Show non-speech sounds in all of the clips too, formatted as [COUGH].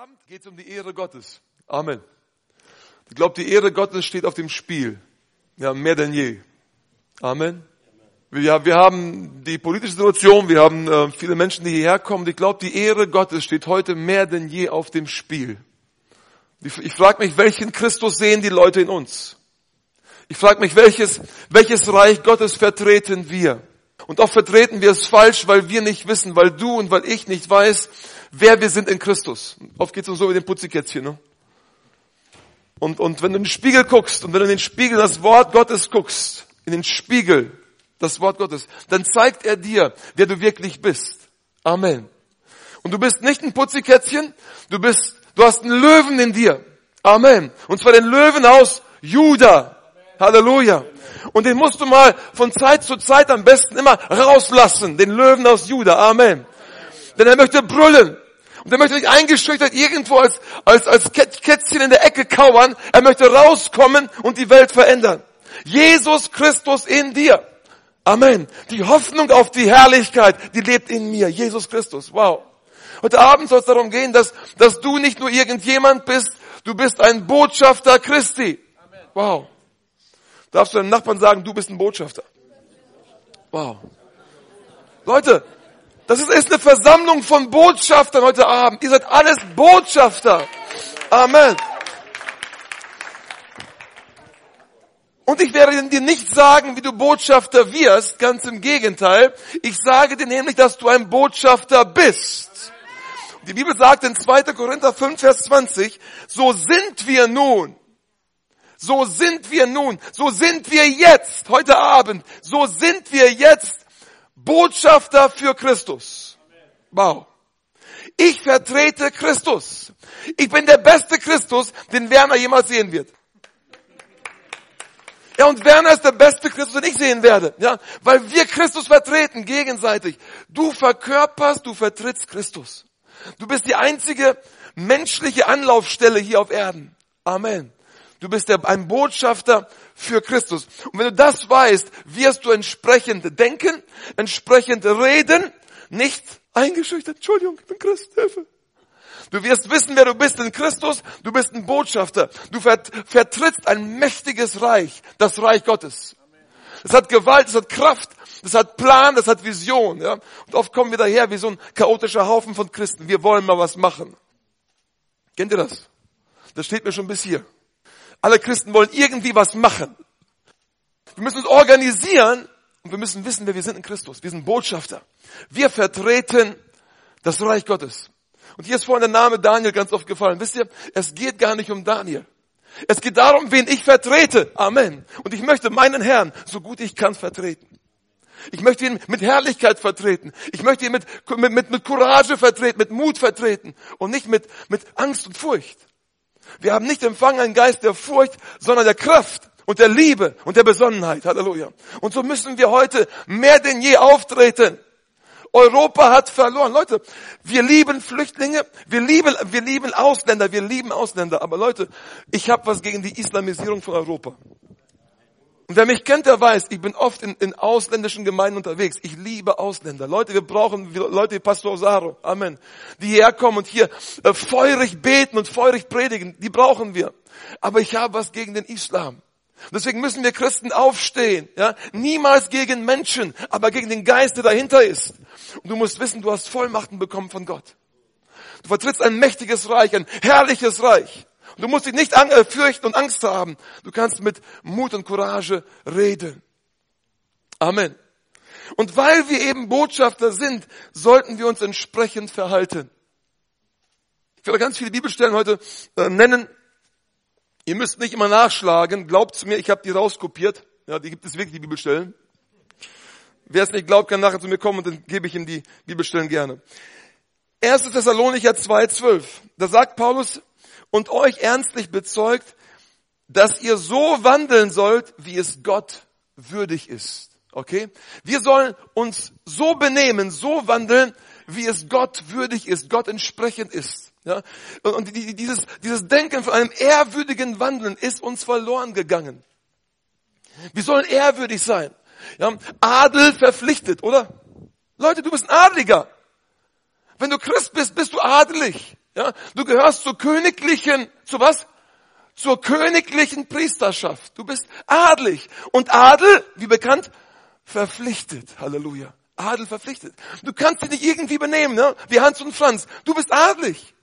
Abend geht es um die Ehre Gottes. Amen. Ich glaube, die Ehre Gottes steht auf dem Spiel. Ja, mehr denn je. Amen. Wir, wir haben die politische Situation, wir haben äh, viele Menschen, die hierher kommen. Ich glaube, die Ehre Gottes steht heute mehr denn je auf dem Spiel. Ich, ich frage mich, welchen Christus sehen die Leute in uns? Ich frage mich, welches, welches Reich Gottes vertreten wir? Und oft vertreten wir es falsch, weil wir nicht wissen, weil du und weil ich nicht weiß, wer wir sind in Christus. Oft geht es uns so wie den Putzikätzchen. Ne? Und, und wenn du in den Spiegel guckst und wenn du in den Spiegel das Wort Gottes guckst, in den Spiegel das Wort Gottes, dann zeigt er dir, wer du wirklich bist. Amen. Und du bist nicht ein Putzikätzchen, du bist, du hast einen Löwen in dir. Amen. Und zwar den Löwen aus Juda. Halleluja. Und den musst du mal von Zeit zu Zeit am besten immer rauslassen, den Löwen aus Juda. Amen. Denn er möchte brüllen. Und er möchte nicht eingeschüchtert irgendwo als, als, als Kätzchen in der Ecke kauern. Er möchte rauskommen und die Welt verändern. Jesus Christus in dir. Amen. Die Hoffnung auf die Herrlichkeit, die lebt in mir. Jesus Christus. Wow. Heute Abend soll es darum gehen, dass, dass du nicht nur irgendjemand bist, du bist ein Botschafter Christi. Wow. Darfst du deinem Nachbarn sagen, du bist ein Botschafter. Wow. Leute, das ist, eine Versammlung von Botschaftern heute Abend. Ihr seid alles Botschafter. Amen. Und ich werde dir nicht sagen, wie du Botschafter wirst, ganz im Gegenteil. Ich sage dir nämlich, dass du ein Botschafter bist. Die Bibel sagt in 2. Korinther 5, Vers 20, so sind wir nun. So sind wir nun. So sind wir jetzt, heute Abend. So sind wir jetzt Botschafter für Christus. Wow. Ich vertrete Christus. Ich bin der beste Christus, den Werner jemals sehen wird. Ja, und Werner ist der beste Christus, den ich sehen werde. Ja, weil wir Christus vertreten, gegenseitig. Du verkörperst, du vertrittst Christus. Du bist die einzige menschliche Anlaufstelle hier auf Erden. Amen. Du bist ein Botschafter für Christus. Und wenn du das weißt, wirst du entsprechend denken, entsprechend reden, nicht eingeschüchtert. Entschuldigung, ich bin Christ, Hilfe. Du wirst wissen, wer du bist in Christus. Du bist ein Botschafter. Du vertrittst ein mächtiges Reich, das Reich Gottes. Es hat Gewalt, es hat Kraft, es hat Plan, es hat Vision. Ja? Und oft kommen wir daher wie so ein chaotischer Haufen von Christen. Wir wollen mal was machen. Kennt ihr das? Das steht mir schon bis hier. Alle Christen wollen irgendwie was machen. Wir müssen uns organisieren und wir müssen wissen, wer wir sind in Christus. Wir sind Botschafter. Wir vertreten das Reich Gottes. Und hier ist vorhin der Name Daniel ganz oft gefallen. Wisst ihr, es geht gar nicht um Daniel. Es geht darum, wen ich vertrete. Amen. Und ich möchte meinen Herrn, so gut ich kann, vertreten. Ich möchte ihn mit Herrlichkeit vertreten. Ich möchte ihn mit, mit, mit, mit Courage vertreten, mit Mut vertreten und nicht mit, mit Angst und Furcht. Wir haben nicht empfangen einen Geist der Furcht, sondern der Kraft und der Liebe und der Besonnenheit. Halleluja. Und so müssen wir heute mehr denn je auftreten. Europa hat verloren. Leute, wir lieben Flüchtlinge, wir lieben, wir lieben Ausländer, wir lieben Ausländer. Aber Leute, ich habe was gegen die Islamisierung von Europa. Und wer mich kennt, der weiß, ich bin oft in, in ausländischen Gemeinden unterwegs. Ich liebe Ausländer. Leute, wir brauchen Leute wie Pastor Osaro, Amen, die hierher kommen und hier äh, feurig beten und feurig predigen. Die brauchen wir. Aber ich habe was gegen den Islam. Deswegen müssen wir Christen aufstehen. Ja? Niemals gegen Menschen, aber gegen den Geist, der dahinter ist. Und du musst wissen, du hast Vollmachten bekommen von Gott. Du vertrittst ein mächtiges Reich, ein herrliches Reich. Du musst dich nicht äh, fürchten und Angst haben. Du kannst mit Mut und Courage reden. Amen. Und weil wir eben Botschafter sind, sollten wir uns entsprechend verhalten. Ich werde ganz viele Bibelstellen heute äh, nennen. Ihr müsst nicht immer nachschlagen. Glaubt mir, ich habe die rauskopiert. Ja, die gibt es wirklich, die Bibelstellen. Wer es nicht glaubt, kann nachher zu mir kommen und dann gebe ich ihm die Bibelstellen gerne. 1. Thessalonicher 2,12. Da sagt Paulus, und euch ernstlich bezeugt, dass ihr so wandeln sollt, wie es Gott würdig ist. Okay? Wir sollen uns so benehmen, so wandeln, wie es Gott würdig ist, Gott entsprechend ist. Ja? Und dieses, dieses Denken von einem ehrwürdigen Wandeln ist uns verloren gegangen. Wir sollen ehrwürdig sein. Ja? Adel verpflichtet, oder? Leute, du bist ein Adeliger. Wenn du Christ bist, bist du adelig. Ja? Du gehörst zur königlichen, zu was? Zur königlichen Priesterschaft. Du bist adlig. Und Adel, wie bekannt, verpflichtet. Halleluja. Adel verpflichtet. Du kannst dich nicht irgendwie benehmen, ne? wie Hans und Franz. Du bist adlig.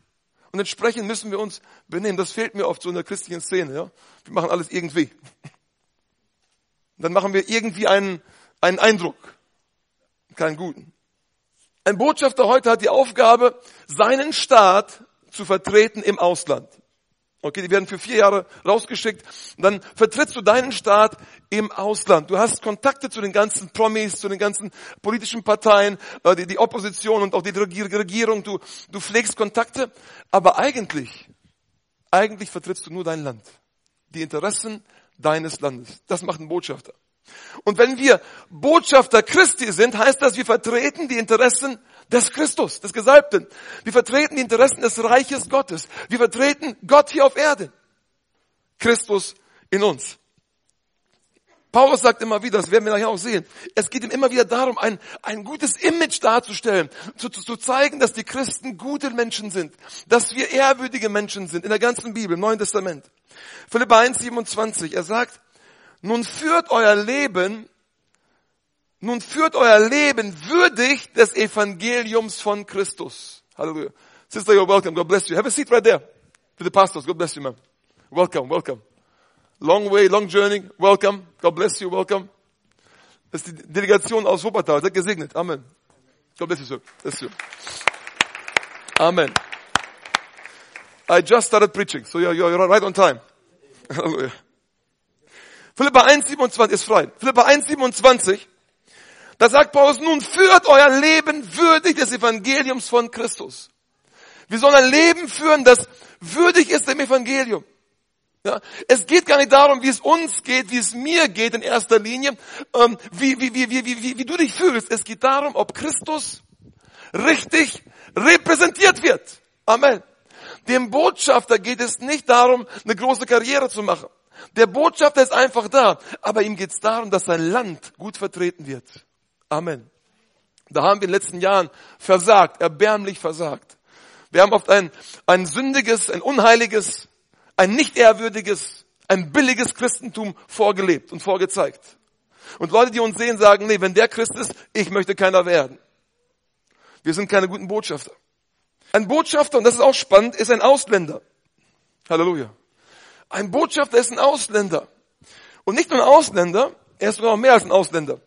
Und entsprechend müssen wir uns benehmen. Das fehlt mir oft so in der christlichen Szene. Ja? Wir machen alles irgendwie. Dann machen wir irgendwie einen, einen Eindruck. Keinen guten. Ein Botschafter heute hat die Aufgabe, seinen Staat zu vertreten im Ausland. Okay, die werden für vier Jahre rausgeschickt. Und dann vertrittst du deinen Staat im Ausland. Du hast Kontakte zu den ganzen Promis, zu den ganzen politischen Parteien, äh, die, die Opposition und auch die Regierung. Du, du pflegst Kontakte. Aber eigentlich, eigentlich vertrittst du nur dein Land. Die Interessen deines Landes. Das macht ein Botschafter. Und wenn wir Botschafter Christi sind, heißt das, wir vertreten die Interessen des Christus, des Gesalbten. Wir vertreten die Interessen des Reiches Gottes. Wir vertreten Gott hier auf Erde. Christus in uns. Paulus sagt immer wieder, das werden wir nachher auch sehen, es geht ihm immer wieder darum, ein, ein gutes Image darzustellen, zu, zu, zu zeigen, dass die Christen gute Menschen sind, dass wir ehrwürdige Menschen sind, in der ganzen Bibel, im Neuen Testament. Philippa 1, 27, er sagt, nun führt euer Leben, nun führt euer Leben würdig des Evangeliums von Christus. Halleluja. Sister, you're welcome. God bless you. Have a seat right there. To the pastors. God bless you, man. Welcome, welcome. Long way, long journey. Welcome. God bless you. Welcome. Das ist die Delegation aus Wuppertal. Seid gesegnet. Amen. God bless you, sir. Bless you. Amen. I just started preaching, so you're, you're right on time. [LAUGHS] Hallelujah. Philippa 1,27 ist frei. Philippa 1,27. Da sagt Paulus, nun führt euer Leben würdig des Evangeliums von Christus. Wir sollen ein Leben führen, das würdig ist dem Evangelium. Ja, es geht gar nicht darum, wie es uns geht, wie es mir geht in erster Linie, ähm, wie, wie, wie, wie, wie, wie, wie du dich fühlst. Es geht darum, ob Christus richtig repräsentiert wird. Amen. Dem Botschafter geht es nicht darum, eine große Karriere zu machen. Der Botschafter ist einfach da, aber ihm geht es darum, dass sein Land gut vertreten wird. Amen. Da haben wir in den letzten Jahren versagt, erbärmlich versagt. Wir haben oft ein, ein sündiges, ein unheiliges, ein nicht ehrwürdiges, ein billiges Christentum vorgelebt und vorgezeigt. Und Leute, die uns sehen, sagen, nee, wenn der Christ ist, ich möchte keiner werden. Wir sind keine guten Botschafter. Ein Botschafter, und das ist auch spannend, ist ein Ausländer. Halleluja. Ein Botschafter ist ein Ausländer. Und nicht nur ein Ausländer, er ist noch mehr als ein Ausländer.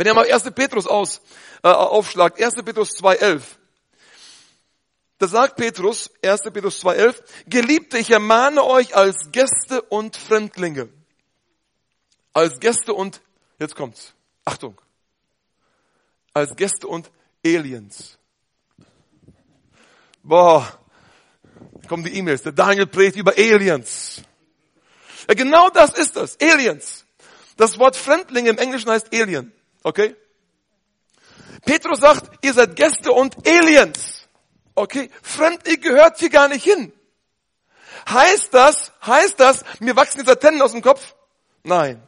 Wenn ihr mal 1. Petrus aus, äh, aufschlagt, 1. Petrus 2.11. Da sagt Petrus, 1. Petrus 2.11, Geliebte, ich ermahne euch als Gäste und Fremdlinge. Als Gäste und, jetzt kommt's, Achtung, als Gäste und Aliens. Boah, kommen die E-Mails. Der Daniel predigt über Aliens. Ja, genau das ist das. Aliens. Das Wort Fremdlinge im Englischen heißt Alien. Okay? Petrus sagt, ihr seid Gäste und Aliens. Okay? Fremdling gehört hier gar nicht hin. Heißt das, heißt das, mir wachsen jetzt Antennen aus dem Kopf? Nein.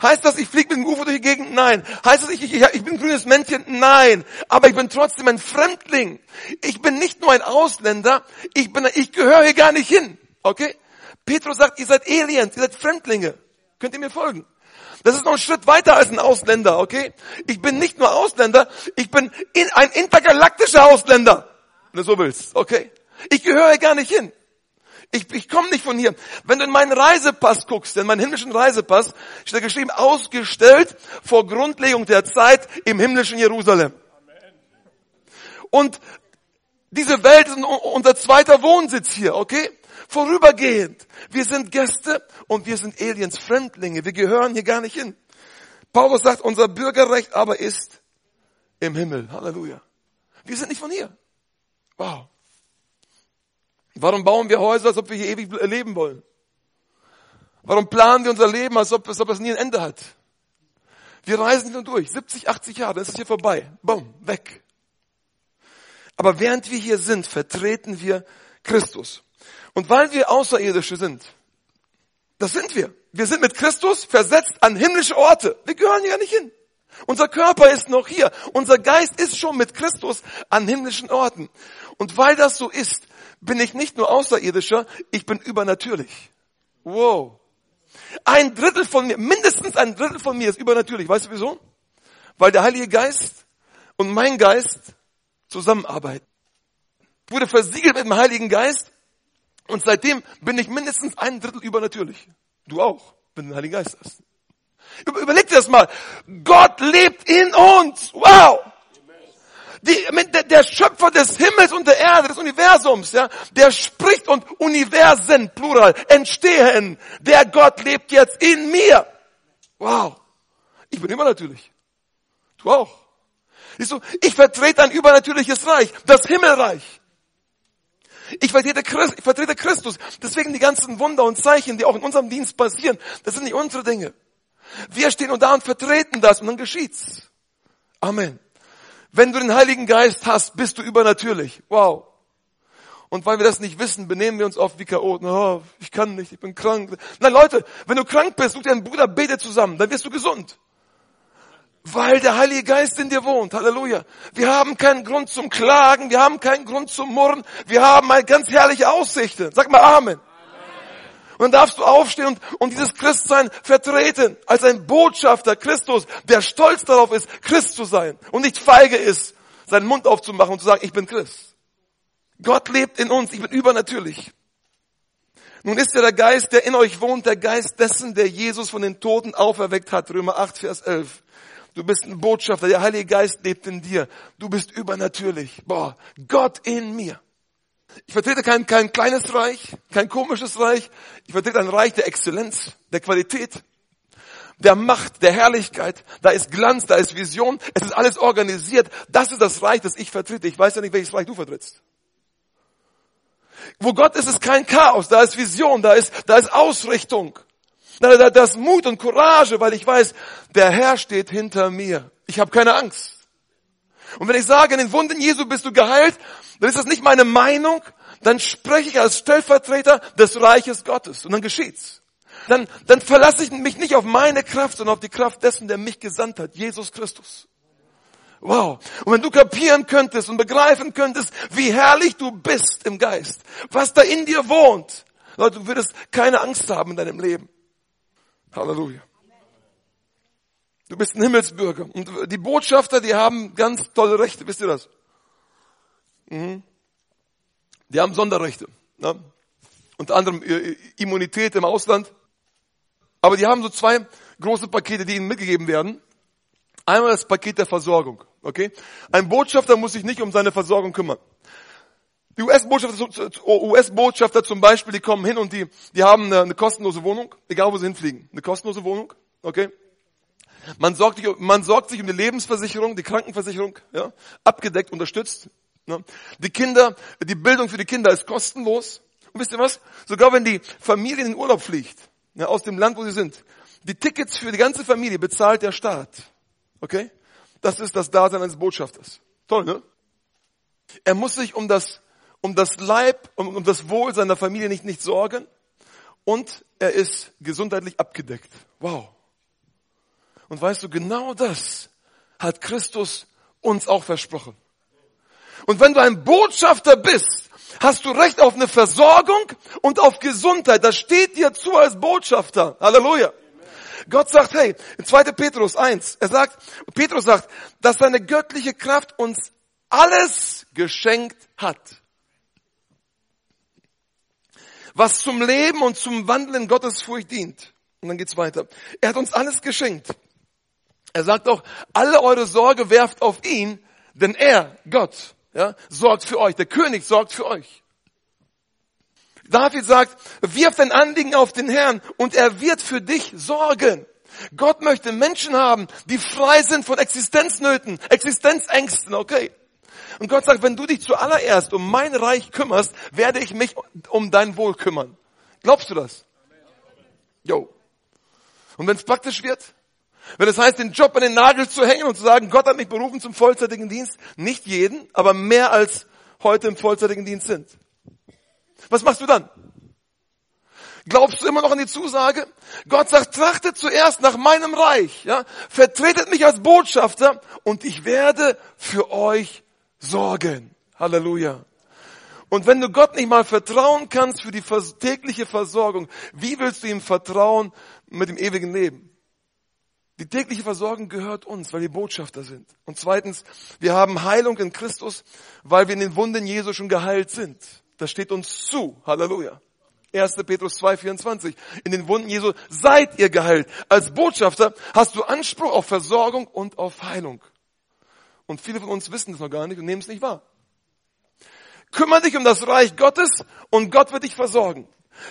Heißt das, ich fliege mit dem UFO durch die Gegend? Nein. Heißt das, ich, ich, ich bin ein grünes Männchen? Nein. Aber ich bin trotzdem ein Fremdling. Ich bin nicht nur ein Ausländer, ich bin, ich gehöre hier gar nicht hin. Okay? Petrus sagt, ihr seid Aliens, ihr seid Fremdlinge. Könnt ihr mir folgen? Das ist noch ein Schritt weiter als ein Ausländer, okay? Ich bin nicht nur Ausländer, ich bin in, ein intergalaktischer Ausländer. Wenn du so willst, okay? Ich gehöre gar nicht hin. Ich, ich komme nicht von hier. Wenn du in meinen Reisepass guckst, in meinen himmlischen Reisepass, steht geschrieben, ausgestellt vor Grundlegung der Zeit im himmlischen Jerusalem. Und diese Welt ist unser zweiter Wohnsitz hier, okay? Vorübergehend. Wir sind Gäste und wir sind Aliens, Fremdlinge. Wir gehören hier gar nicht hin. Paulus sagt, unser Bürgerrecht aber ist im Himmel. Halleluja. Wir sind nicht von hier. Wow. Warum bauen wir Häuser, als ob wir hier ewig leben wollen? Warum planen wir unser Leben, als ob, als ob es nie ein Ende hat? Wir reisen nur durch. 70, 80 Jahre, dann ist es hier vorbei. Bumm, weg. Aber während wir hier sind, vertreten wir Christus. Und weil wir Außerirdische sind, das sind wir. Wir sind mit Christus versetzt an himmlische Orte. Wir gehören hier nicht hin. Unser Körper ist noch hier. Unser Geist ist schon mit Christus an himmlischen Orten. Und weil das so ist, bin ich nicht nur außerirdischer, ich bin übernatürlich. Wow. Ein Drittel von mir, mindestens ein Drittel von mir ist übernatürlich. Weißt du wieso? Weil der Heilige Geist und mein Geist zusammenarbeiten. Ich wurde versiegelt mit dem Heiligen Geist und seitdem bin ich mindestens ein Drittel übernatürlich. Du auch, wenn du den Heiligen Geist hast. Überleg dir das mal. Gott lebt in uns. Wow. Die, der, Schöpfer des Himmels und der Erde, des Universums, ja, der spricht und Universen, Plural, entstehen. Der Gott lebt jetzt in mir. Wow. Ich bin immer natürlich. Du auch. Siehst du, ich vertrete ein übernatürliches Reich, das Himmelreich. Ich vertrete, Christ, ich vertrete Christus. Deswegen die ganzen Wunder und Zeichen, die auch in unserem Dienst passieren, das sind nicht unsere Dinge. Wir stehen und da und vertreten das und dann geschieht's. Amen. Wenn du den Heiligen Geist hast, bist du übernatürlich. Wow. Und weil wir das nicht wissen, benehmen wir uns oft wie Chaoten. Oh, ich kann nicht, ich bin krank. Nein, Leute, wenn du krank bist, such dir einen Bruder, bete zusammen, dann wirst du gesund. Weil der Heilige Geist in dir wohnt. Halleluja. Wir haben keinen Grund zum Klagen, wir haben keinen Grund zum Murren, wir haben eine ganz herrliche Aussichten. Sag mal Amen. Und dann darfst du aufstehen und, und dieses Christsein vertreten als ein Botschafter Christus, der stolz darauf ist, Christ zu sein und nicht feige ist, seinen Mund aufzumachen und zu sagen, ich bin Christ. Gott lebt in uns, ich bin übernatürlich. Nun ist ja der Geist, der in euch wohnt, der Geist dessen, der Jesus von den Toten auferweckt hat. Römer 8, Vers 11. Du bist ein Botschafter, der Heilige Geist lebt in dir. Du bist übernatürlich. Boah, Gott in mir. Ich vertrete kein, kein kleines Reich, kein komisches Reich. Ich vertrete ein Reich der Exzellenz, der Qualität, der Macht, der Herrlichkeit. Da ist Glanz, da ist Vision. Es ist alles organisiert. Das ist das Reich, das ich vertrete. Ich weiß ja nicht, welches Reich du vertrittst. Wo Gott ist, ist kein Chaos. Da ist Vision, da ist, da ist Ausrichtung. Da, da, da ist Mut und Courage, weil ich weiß, der Herr steht hinter mir. Ich habe keine Angst. Und wenn ich sage, in den Wunden Jesu bist du geheilt, dann ist das nicht meine Meinung, dann spreche ich als Stellvertreter des Reiches Gottes und dann geschieht's. Dann, dann verlasse ich mich nicht auf meine Kraft, sondern auf die Kraft dessen, der mich gesandt hat, Jesus Christus. Wow. Und wenn du kapieren könntest und begreifen könntest, wie herrlich du bist im Geist, was da in dir wohnt, Leute, du würdest keine Angst haben in deinem Leben. Halleluja. Du bist ein Himmelsbürger. Und die Botschafter, die haben ganz tolle Rechte, wisst ihr das? Mhm. Die haben Sonderrechte. Ne? Unter anderem Immunität im Ausland. Aber die haben so zwei große Pakete, die ihnen mitgegeben werden. Einmal das Paket der Versorgung. Okay? Ein Botschafter muss sich nicht um seine Versorgung kümmern. Die US-Botschafter, US-Botschafter zum Beispiel, die kommen hin und die, die haben eine, eine kostenlose Wohnung, egal wo sie hinfliegen. Eine kostenlose Wohnung, okay? Man sorgt, sich, man sorgt sich um die Lebensversicherung, die Krankenversicherung, ja, abgedeckt, unterstützt. Ne? Die Kinder, die Bildung für die Kinder ist kostenlos. Und wisst ihr was? Sogar wenn die Familie in den Urlaub fliegt, ja, aus dem Land, wo sie sind, die Tickets für die ganze Familie bezahlt der Staat. Okay? Das ist das Dasein eines Botschafters. Toll, ne? Er muss sich um das, um das Leib, um, um das Wohl seiner Familie nicht, nicht sorgen. Und er ist gesundheitlich abgedeckt. Wow. Und weißt du, genau das hat Christus uns auch versprochen. Und wenn du ein Botschafter bist, hast du Recht auf eine Versorgung und auf Gesundheit. Das steht dir zu als Botschafter. Halleluja. Gott sagt, hey, in 2. Petrus 1, er sagt, Petrus sagt, dass seine göttliche Kraft uns alles geschenkt hat. Was zum Leben und zum Wandeln Gottes Furcht dient. Und dann geht's weiter. Er hat uns alles geschenkt. Er sagt auch, alle eure Sorge werft auf ihn, denn er, Gott, ja, sorgt für euch. Der König sorgt für euch. David sagt, wirf dein Anliegen auf den Herrn und er wird für dich sorgen. Gott möchte Menschen haben, die frei sind von Existenznöten, Existenzängsten, okay? Und Gott sagt, wenn du dich zuallererst um mein Reich kümmerst, werde ich mich um dein Wohl kümmern. Glaubst du das? Jo. Und wenn es praktisch wird, wenn es heißt, den Job an den Nagel zu hängen und zu sagen, Gott hat mich berufen zum vollzeitigen Dienst, nicht jeden, aber mehr als heute im vollzeitigen Dienst sind. Was machst du dann? Glaubst du immer noch an die Zusage? Gott sagt, trachtet zuerst nach meinem Reich, ja? Vertretet mich als Botschafter und ich werde für euch sorgen. Halleluja. Und wenn du Gott nicht mal vertrauen kannst für die tägliche Versorgung, wie willst du ihm vertrauen mit dem ewigen Leben? Die tägliche Versorgung gehört uns, weil wir Botschafter sind. Und zweitens, wir haben Heilung in Christus, weil wir in den Wunden Jesu schon geheilt sind. Das steht uns zu. Halleluja. 1. Petrus 2, 24. In den Wunden Jesu seid ihr geheilt. Als Botschafter hast du Anspruch auf Versorgung und auf Heilung. Und viele von uns wissen das noch gar nicht und nehmen es nicht wahr. Kümmer dich um das Reich Gottes und Gott wird dich versorgen.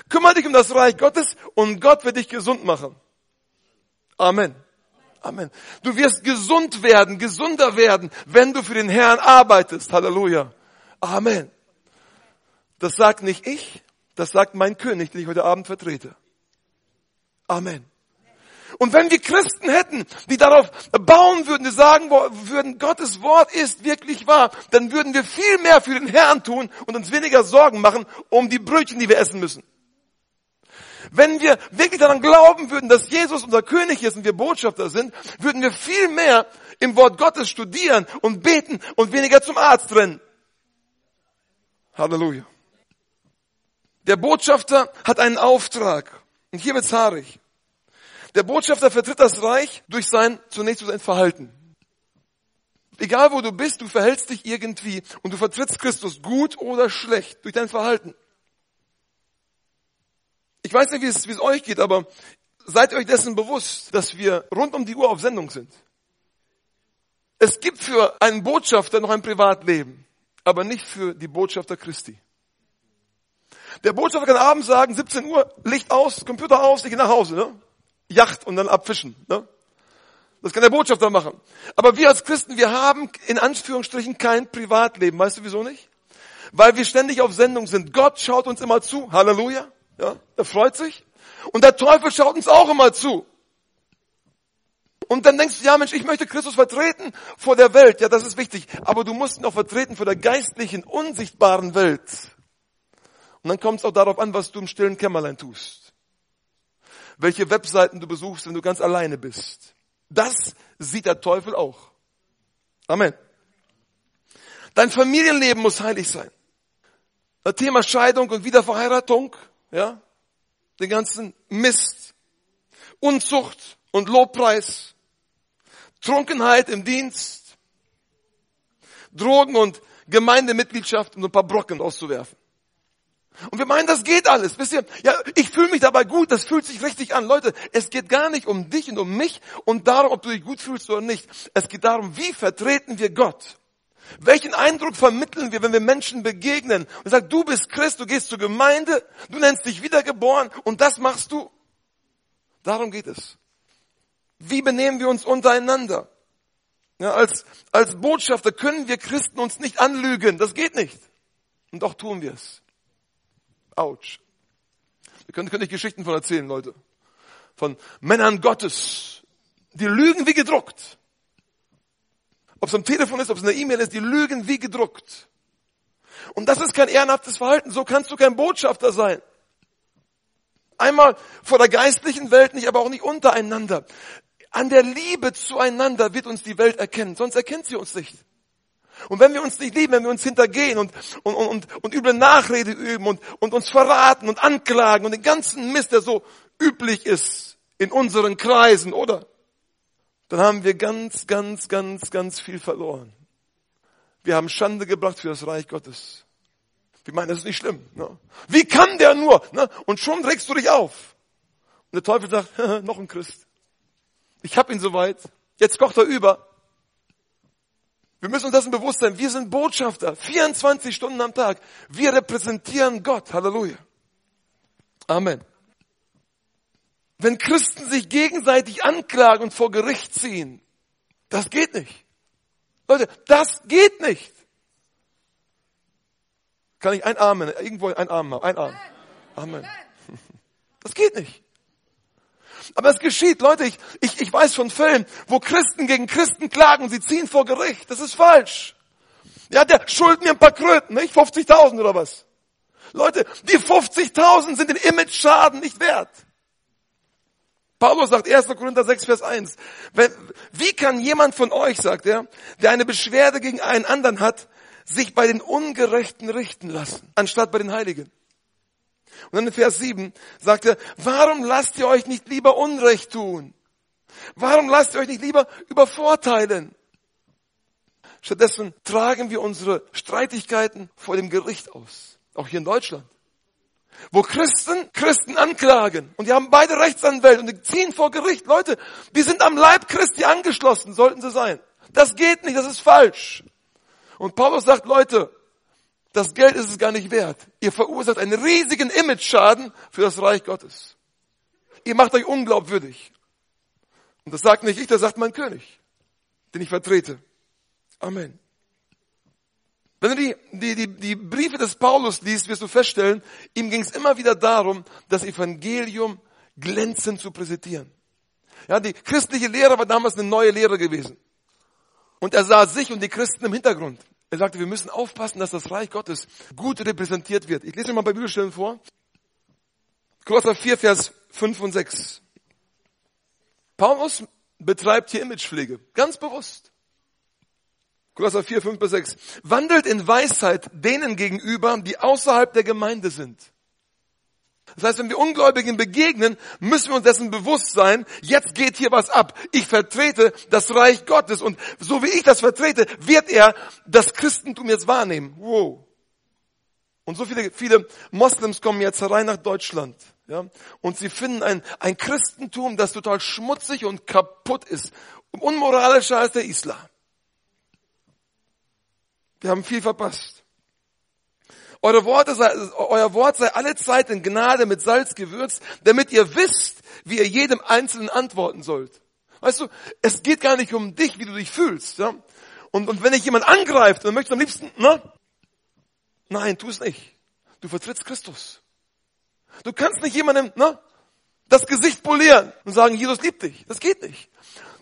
Kümmer dich um das Reich Gottes und Gott wird dich gesund machen. Amen. Amen. Du wirst gesund werden, gesunder werden, wenn du für den Herrn arbeitest. Halleluja. Amen. Das sagt nicht ich, das sagt mein König, den ich heute Abend vertrete. Amen. Und wenn wir Christen hätten, die darauf bauen würden, die sagen würden, Gottes Wort ist wirklich wahr, dann würden wir viel mehr für den Herrn tun und uns weniger Sorgen machen um die Brötchen, die wir essen müssen. Wenn wir wirklich daran glauben würden, dass Jesus unser König ist und wir Botschafter sind, würden wir viel mehr im Wort Gottes studieren und beten und weniger zum Arzt rennen. Halleluja. Der Botschafter hat einen Auftrag. Und hier wird's haarig. Der Botschafter vertritt das Reich durch sein, zunächst durch sein Verhalten. Egal wo du bist, du verhältst dich irgendwie und du vertrittst Christus gut oder schlecht durch dein Verhalten. Ich weiß nicht, wie es, wie es euch geht, aber seid euch dessen bewusst, dass wir rund um die Uhr auf Sendung sind. Es gibt für einen Botschafter noch ein Privatleben, aber nicht für die Botschafter Christi. Der Botschafter kann abends sagen, 17 Uhr, Licht aus, Computer aus, ich gehe nach Hause. Ne? Yacht und dann abfischen. Ne? Das kann der Botschafter machen. Aber wir als Christen, wir haben in Anführungsstrichen kein Privatleben. Weißt du wieso nicht? Weil wir ständig auf Sendung sind. Gott schaut uns immer zu. Halleluja. Ja, er freut sich. Und der Teufel schaut uns auch immer zu. Und dann denkst du, ja Mensch, ich möchte Christus vertreten vor der Welt. Ja, das ist wichtig. Aber du musst ihn auch vertreten vor der geistlichen, unsichtbaren Welt. Und dann kommt es auch darauf an, was du im stillen Kämmerlein tust welche Webseiten du besuchst, wenn du ganz alleine bist. Das sieht der Teufel auch. Amen. Dein Familienleben muss heilig sein. Das Thema Scheidung und Wiederverheiratung, ja, den ganzen Mist, Unzucht und Lobpreis, Trunkenheit im Dienst, Drogen und Gemeindemitgliedschaft, um ein paar Brocken auszuwerfen. Und wir meinen, das geht alles. Wisst ihr, ja, ich fühle mich dabei gut, das fühlt sich richtig an. Leute, es geht gar nicht um dich und um mich und darum, ob du dich gut fühlst oder nicht. Es geht darum, wie vertreten wir Gott? Welchen Eindruck vermitteln wir, wenn wir Menschen begegnen und sagen, du bist Christ, du gehst zur Gemeinde, du nennst dich wiedergeboren und das machst du? Darum geht es. Wie benehmen wir uns untereinander? Ja, als, als Botschafter können wir Christen uns nicht anlügen. Das geht nicht. Und doch tun wir es. Autsch. Wir können, können nicht Geschichten von erzählen, Leute. Von Männern Gottes. Die lügen wie gedruckt. Ob es am Telefon ist, ob es in der E-Mail ist, die lügen wie gedruckt. Und das ist kein ehrenhaftes Verhalten. So kannst du kein Botschafter sein. Einmal vor der geistlichen Welt nicht, aber auch nicht untereinander. An der Liebe zueinander wird uns die Welt erkennen, sonst erkennt sie uns nicht. Und wenn wir uns nicht lieben, wenn wir uns hintergehen und, und, und, und üble Nachrede üben und, und uns verraten und anklagen und den ganzen Mist, der so üblich ist in unseren Kreisen, oder? Dann haben wir ganz, ganz, ganz, ganz viel verloren. Wir haben Schande gebracht für das Reich Gottes. Wir meinen, das ist nicht schlimm. Ne? Wie kann der nur? Ne? Und schon regst du dich auf. Und der Teufel sagt, [LAUGHS] noch ein Christ. Ich hab ihn soweit. Jetzt kocht er über. Wir müssen uns dessen bewusst sein. Wir sind Botschafter. 24 Stunden am Tag. Wir repräsentieren Gott. Halleluja. Amen. Wenn Christen sich gegenseitig anklagen und vor Gericht ziehen, das geht nicht. Leute, das geht nicht. Kann ich ein Amen, irgendwo ein Amen haben, ein Amen. Amen. [LAUGHS] Das geht nicht. Aber es geschieht, Leute, ich, ich, ich weiß von Fällen, wo Christen gegen Christen klagen, sie ziehen vor Gericht. Das ist falsch. Ja, der schuldet mir ein paar Kröten, nicht? 50.000 oder was? Leute, die 50.000 sind den Image-Schaden nicht wert. Paulus sagt 1. Korinther 6, Vers 1. Wenn, wie kann jemand von euch, sagt er, der eine Beschwerde gegen einen anderen hat, sich bei den Ungerechten richten lassen, anstatt bei den Heiligen. Und dann in Vers 7 sagt er, warum lasst ihr euch nicht lieber Unrecht tun? Warum lasst ihr euch nicht lieber übervorteilen? Stattdessen tragen wir unsere Streitigkeiten vor dem Gericht aus. Auch hier in Deutschland. Wo Christen Christen anklagen. Und die haben beide Rechtsanwälte und die ziehen vor Gericht. Leute, wir sind am Leib Christi angeschlossen, sollten sie sein. Das geht nicht, das ist falsch. Und Paulus sagt, Leute, das Geld ist es gar nicht wert. Ihr verursacht einen riesigen Image-Schaden für das Reich Gottes. Ihr macht euch unglaubwürdig. Und das sagt nicht ich, das sagt mein König, den ich vertrete. Amen. Wenn du die, die, die, die Briefe des Paulus liest, wirst du feststellen, ihm ging es immer wieder darum, das Evangelium glänzend zu präsentieren. Ja, die christliche Lehre war damals eine neue Lehre gewesen. Und er sah sich und die Christen im Hintergrund. Er sagte, wir müssen aufpassen, dass das Reich Gottes gut repräsentiert wird. Ich lese mal bei Bibelstellen vor. Kolosser 4, Vers 5 und 6. Paulus betreibt hier Imagepflege. Ganz bewusst. Kolosser 4, 5 bis 6. Wandelt in Weisheit denen gegenüber, die außerhalb der Gemeinde sind. Das heißt, wenn wir Ungläubigen begegnen, müssen wir uns dessen bewusst sein, jetzt geht hier was ab. Ich vertrete das Reich Gottes und so wie ich das vertrete, wird er das Christentum jetzt wahrnehmen. Wow. Und so viele, viele Moslems kommen jetzt herein nach Deutschland. Ja, und sie finden ein, ein Christentum, das total schmutzig und kaputt ist. Unmoralischer als der Islam. Wir haben viel verpasst. Eure Worte sei, euer Wort sei alle Zeit in Gnade mit Salz gewürzt, damit ihr wisst, wie ihr jedem Einzelnen antworten sollt. Weißt du, es geht gar nicht um dich, wie du dich fühlst. Ja? Und, und wenn dich jemand angreift, dann möchtest du am liebsten, ne? Nein, tu es nicht. Du vertrittst Christus. Du kannst nicht jemandem, ne? Das Gesicht polieren und sagen, Jesus liebt dich. Das geht nicht.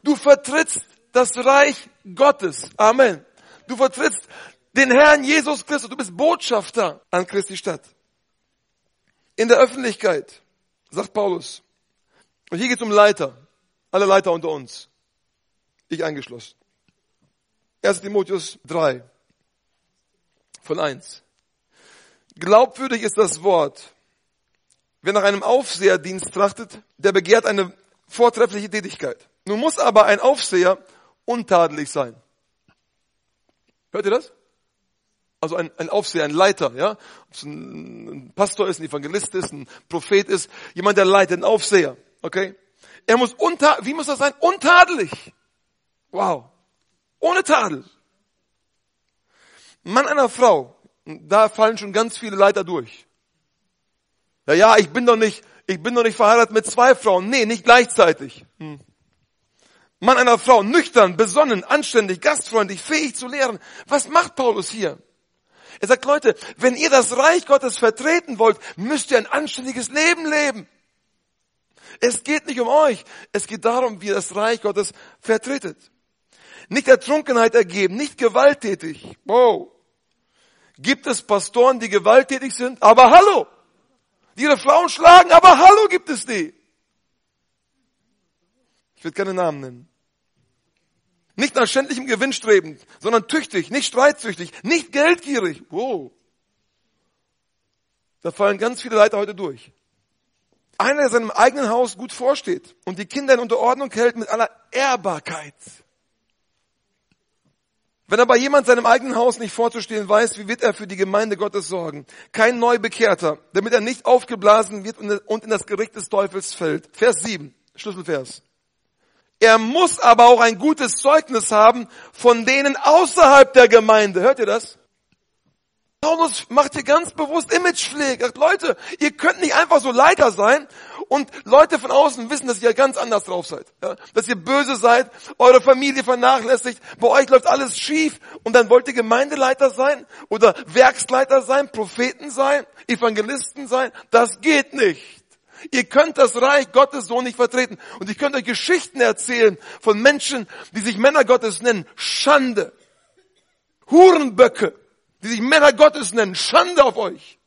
Du vertrittst das Reich Gottes. Amen. Du vertrittst den Herrn Jesus Christus. Du bist Botschafter an Christi Stadt. In der Öffentlichkeit, sagt Paulus. Und hier geht es um Leiter. Alle Leiter unter uns. Ich eingeschlossen. 1 Timotheus 3 von 1. Glaubwürdig ist das Wort. Wer nach einem Aufseherdienst trachtet, der begehrt eine vortreffliche Tätigkeit. Nun muss aber ein Aufseher untadelig sein. Hört ihr das? Also ein, ein Aufseher, ein Leiter, ja? Ob es ein, Pastor ist, ein Evangelist ist, ein Prophet ist, jemand, der leitet, ein Aufseher, okay? Er muss unta, wie muss das sein? Untadelig. Wow. Ohne Tadel. Mann einer Frau, da fallen schon ganz viele Leiter durch. Ja, ja, ich bin doch nicht, ich bin doch nicht verheiratet mit zwei Frauen. Nee, nicht gleichzeitig. Hm. Mann einer Frau, nüchtern, besonnen, anständig, gastfreundlich, fähig zu lehren. Was macht Paulus hier? Er sagt, Leute, wenn ihr das Reich Gottes vertreten wollt, müsst ihr ein anständiges Leben leben. Es geht nicht um euch. Es geht darum, wie ihr das Reich Gottes vertretet. Nicht der Trunkenheit ergeben, nicht gewalttätig. Wow. Gibt es Pastoren, die gewalttätig sind? Aber hallo! Die ihre Frauen schlagen, aber hallo gibt es die. Ich will keine Namen nennen. Nicht nach schändlichem Gewinn strebend, sondern tüchtig, nicht streitsüchtig, nicht geldgierig. Wow. Da fallen ganz viele Leiter heute durch. Einer, der seinem eigenen Haus gut vorsteht und die Kinder in Unterordnung hält mit aller Ehrbarkeit. Wenn aber jemand seinem eigenen Haus nicht vorzustehen weiß, wie wird er für die Gemeinde Gottes sorgen? Kein Neubekehrter, damit er nicht aufgeblasen wird und in das Gericht des Teufels fällt. Vers 7, Schlüsselvers. Er muss aber auch ein gutes Zeugnis haben von denen außerhalb der Gemeinde. Hört ihr das? Paulus macht hier ganz bewusst Imagepflege. Leute, ihr könnt nicht einfach so Leiter sein und Leute von außen wissen, dass ihr ganz anders drauf seid. Ja? Dass ihr böse seid, eure Familie vernachlässigt, bei euch läuft alles schief und dann wollt ihr Gemeindeleiter sein oder Werksleiter sein, Propheten sein, Evangelisten sein. Das geht nicht. Ihr könnt das Reich Gottes so nicht vertreten. Und ich könnte euch Geschichten erzählen von Menschen, die sich Männer Gottes nennen. Schande. Hurenböcke, die sich Männer Gottes nennen. Schande auf euch.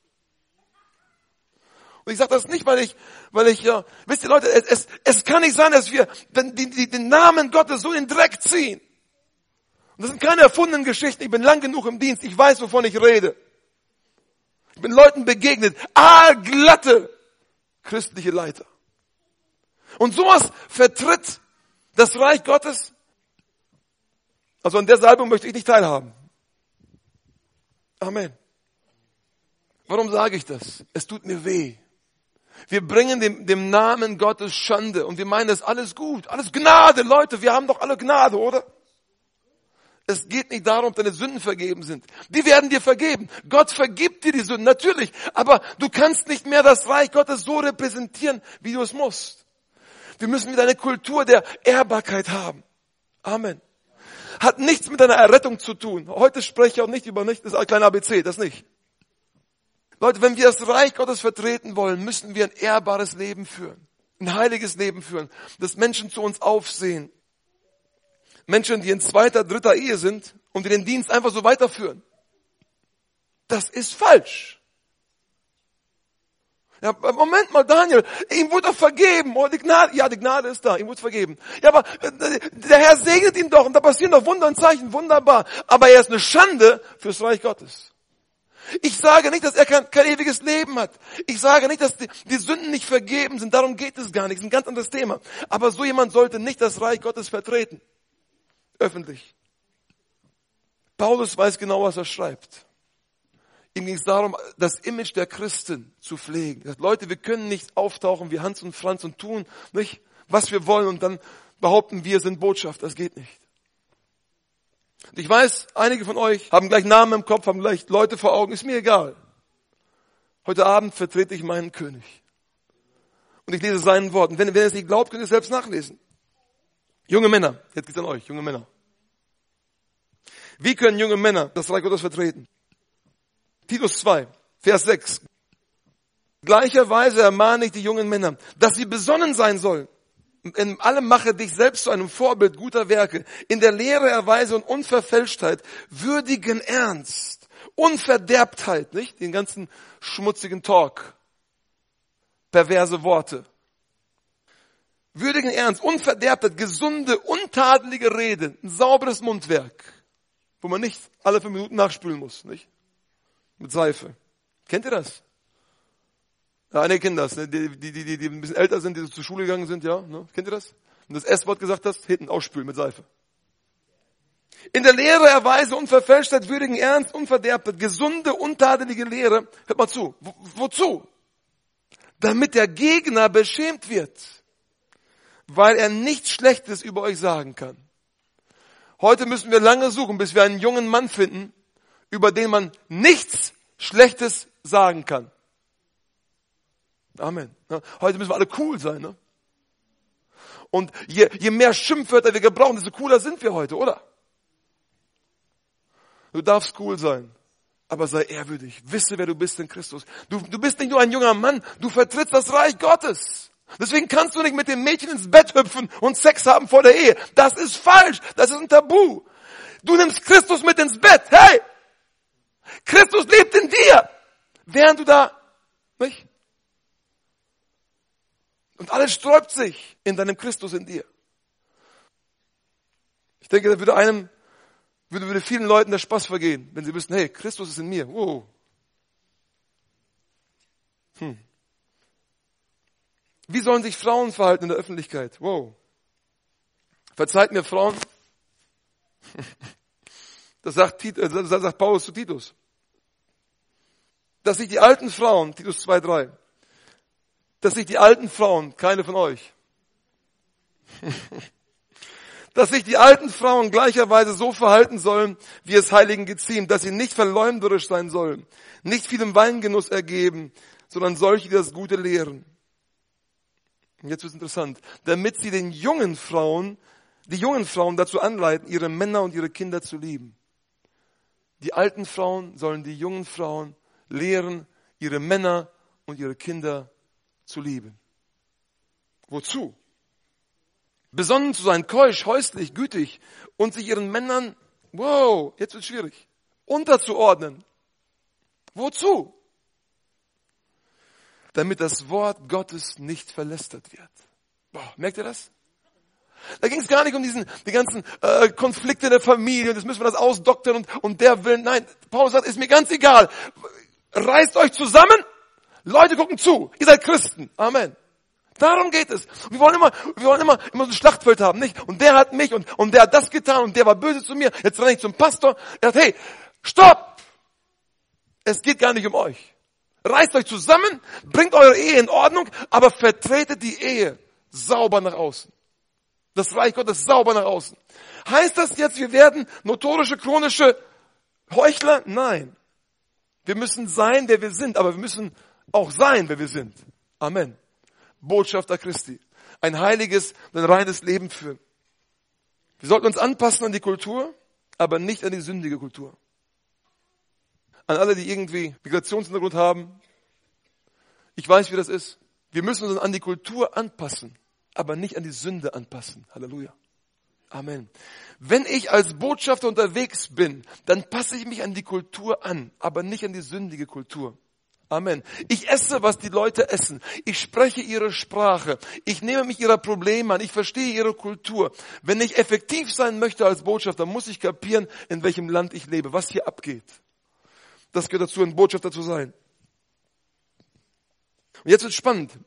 Und ich sage das nicht, weil ich, weil ich, ja, wisst ihr Leute, es, es kann nicht sein, dass wir den, den, den Namen Gottes so in den Dreck ziehen. Und das sind keine erfundenen Geschichten. Ich bin lang genug im Dienst. Ich weiß, wovon ich rede. Ich bin Leuten begegnet. Aalglatte christliche Leiter. Und sowas vertritt das Reich Gottes. Also an der Salbung möchte ich nicht teilhaben. Amen. Warum sage ich das? Es tut mir weh. Wir bringen dem, dem Namen Gottes Schande und wir meinen, das ist alles gut, alles Gnade, Leute, wir haben doch alle Gnade, oder? Es geht nicht darum, ob deine Sünden vergeben sind. Die werden dir vergeben. Gott vergibt dir die Sünden, natürlich. Aber du kannst nicht mehr das Reich Gottes so repräsentieren, wie du es musst. Wir müssen wieder eine Kultur der Ehrbarkeit haben. Amen. Hat nichts mit deiner Errettung zu tun. Heute spreche ich auch nicht über nicht, das ist ein kleiner ABC, das nicht. Leute, wenn wir das Reich Gottes vertreten wollen, müssen wir ein ehrbares Leben führen. Ein heiliges Leben führen. Dass Menschen zu uns aufsehen. Menschen, die in zweiter, dritter Ehe sind und die den Dienst einfach so weiterführen. Das ist falsch. Ja, Moment mal, Daniel, ihm wurde doch vergeben. Oh, die Gnade, ja, die Gnade ist da, ihm wurde vergeben. Ja, aber äh, der Herr segnet ihn doch und da passieren doch Wunder und Zeichen, wunderbar. Aber er ist eine Schande fürs Reich Gottes. Ich sage nicht, dass er kein, kein ewiges Leben hat. Ich sage nicht, dass die, die, Sünden nicht vergeben sind. Darum geht es gar nicht. Das ist ein ganz anderes Thema. Aber so jemand sollte nicht das Reich Gottes vertreten. Öffentlich. Paulus weiß genau, was er schreibt. Ihm ging es darum, das Image der Christen zu pflegen. Sagt, Leute, wir können nicht auftauchen wie Hans und Franz und tun, nicht, was wir wollen und dann behaupten, wir sind Botschaft. Das geht nicht. Und ich weiß, einige von euch haben gleich Namen im Kopf, haben gleich Leute vor Augen, ist mir egal. Heute Abend vertrete ich meinen König. Und ich lese seinen Worten. Wenn, wenn ihr es nicht glaubt, könnt ihr es selbst nachlesen. Junge Männer, jetzt geht's an euch, junge Männer. Wie können junge Männer das Reich Gottes vertreten? Titus 2, Vers 6. Gleicherweise ermahne ich die jungen Männer, dass sie besonnen sein sollen in allem mache dich selbst zu einem Vorbild guter Werke, in der Lehre, Erweise und Unverfälschtheit, würdigen Ernst, Unverderbtheit, nicht? Den ganzen schmutzigen Talk, perverse Worte. Würdigen Ernst, Unverderbtheit, gesunde, untadelige Rede, ein sauberes Mundwerk, wo man nicht alle fünf Minuten nachspülen muss, nicht? Mit Seife. Kennt ihr das? Ja, einige kennen das, ne? die, die, die, die ein bisschen älter sind, die so zur Schule gegangen sind, ja. Ne? Kennt ihr das? Und das S-Wort gesagt hast, hinten ausspülen mit Seife. In der Lehre erweise Unverfälschtheit, würdigen Ernst, Unverderbtheit, gesunde, untadelige Lehre. Hört mal zu. Wo, wozu? Damit der Gegner beschämt wird, weil er nichts Schlechtes über euch sagen kann. Heute müssen wir lange suchen, bis wir einen jungen Mann finden, über den man nichts Schlechtes sagen kann. Amen. Heute müssen wir alle cool sein. Ne? Und je, je mehr Schimpfwörter wir gebrauchen, desto cooler sind wir heute, oder? Du darfst cool sein, aber sei ehrwürdig. Wisse, wer du bist in Christus. Du, du bist nicht nur ein junger Mann, du vertrittst das Reich Gottes. Deswegen kannst du nicht mit dem Mädchen ins Bett hüpfen und Sex haben vor der Ehe. Das ist falsch. Das ist ein Tabu. Du nimmst Christus mit ins Bett. Hey! Christus lebt in dir. Während du da, nicht? Und alles sträubt sich in deinem Christus in dir. Ich denke, da würde einem, würde, würde vielen Leuten der Spaß vergehen, wenn sie wüssten, hey, Christus ist in mir. Wow. Hm. Wie sollen sich Frauen verhalten in der Öffentlichkeit? Wow. Verzeiht mir Frauen. [LAUGHS] Das sagt, äh, das sagt Paulus zu Titus. Dass sich die alten Frauen, Titus 2,3, dass sich die alten Frauen, keine von euch, [LAUGHS] dass sich die alten Frauen gleicherweise so verhalten sollen, wie es Heiligen geziemt, dass sie nicht verleumderisch sein sollen, nicht vielem Weingenuss ergeben, sondern solche, die das Gute lehren. Jetzt wird es interessant, damit sie den jungen Frauen, die jungen Frauen dazu anleiten, ihre Männer und ihre Kinder zu lieben. Die alten Frauen sollen die jungen Frauen lehren, ihre Männer und ihre Kinder zu lieben. Wozu? Besonnen zu sein, keusch, häuslich, gütig und sich ihren Männern, wow, jetzt wird schwierig, unterzuordnen. Wozu? Damit das Wort Gottes nicht verlästert wird. Boah, merkt ihr das? Da ging es gar nicht um diesen, die ganzen äh, Konflikte der Familie, das müssen wir das ausdoktern und, und der will, nein, Paulus sagt, ist mir ganz egal. Reißt euch zusammen, Leute gucken zu, ihr seid Christen. Amen. Darum geht es. Und wir wollen immer, wir wollen immer, immer so ein Schlachtfeld haben, nicht? Und der hat mich und, und der hat das getan und der war böse zu mir. Jetzt renne ich zum Pastor. Er sagt, hey, stopp! Es geht gar nicht um euch. Reißt euch zusammen, bringt eure Ehe in Ordnung, aber vertretet die Ehe sauber nach außen. Das Reich Gottes sauber nach außen. Heißt das jetzt, wir werden notorische, chronische Heuchler? Nein. Wir müssen sein, wer wir sind, aber wir müssen auch sein, wer wir sind. Amen. Botschafter Christi. Ein heiliges, ein reines Leben führen. Wir sollten uns anpassen an die Kultur, aber nicht an die sündige Kultur. An alle, die irgendwie Migrationshintergrund haben. Ich weiß, wie das ist. Wir müssen uns an die Kultur anpassen, aber nicht an die Sünde anpassen. Halleluja. Amen. Wenn ich als Botschafter unterwegs bin, dann passe ich mich an die Kultur an, aber nicht an die sündige Kultur. Amen. Ich esse, was die Leute essen. Ich spreche ihre Sprache. Ich nehme mich ihrer Probleme an. Ich verstehe ihre Kultur. Wenn ich effektiv sein möchte als Botschafter, muss ich kapieren, in welchem Land ich lebe, was hier abgeht. Das gehört dazu, ein Botschafter zu sein. Und jetzt wird spannend.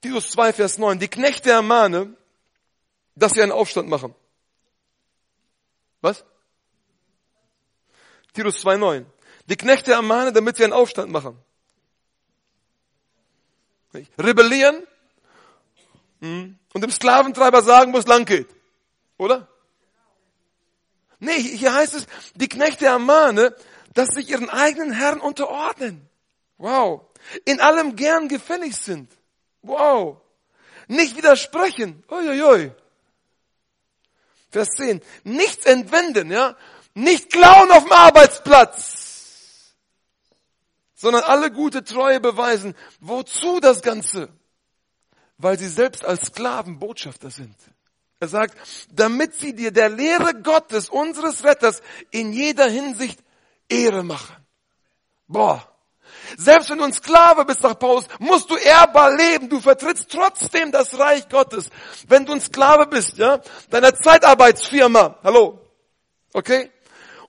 Titus 2, Vers 9. Die Knechte ermahne, dass sie einen Aufstand machen. Was? Titus 2, 9 die Knechte ermahnen, damit sie einen Aufstand machen. Rebellieren hm, und dem Sklaventreiber sagen, wo es lang geht. Oder? Nee, hier heißt es, die Knechte ermahne, dass sich ihren eigenen Herren unterordnen. Wow. In allem gern gefällig sind. Wow. Nicht widersprechen. Uiuiui. Vers 10. Nichts entwenden, ja. Nicht klauen auf dem Arbeitsplatz sondern alle gute Treue beweisen. Wozu das Ganze? Weil sie selbst als Sklaven Botschafter sind. Er sagt, damit sie dir der Lehre Gottes, unseres Retters, in jeder Hinsicht Ehre machen. Boah. Selbst wenn du ein Sklave bist, sagt Paulus, musst du ehrbar leben. Du vertrittst trotzdem das Reich Gottes. Wenn du ein Sklave bist, ja, deiner Zeitarbeitsfirma, hallo, okay?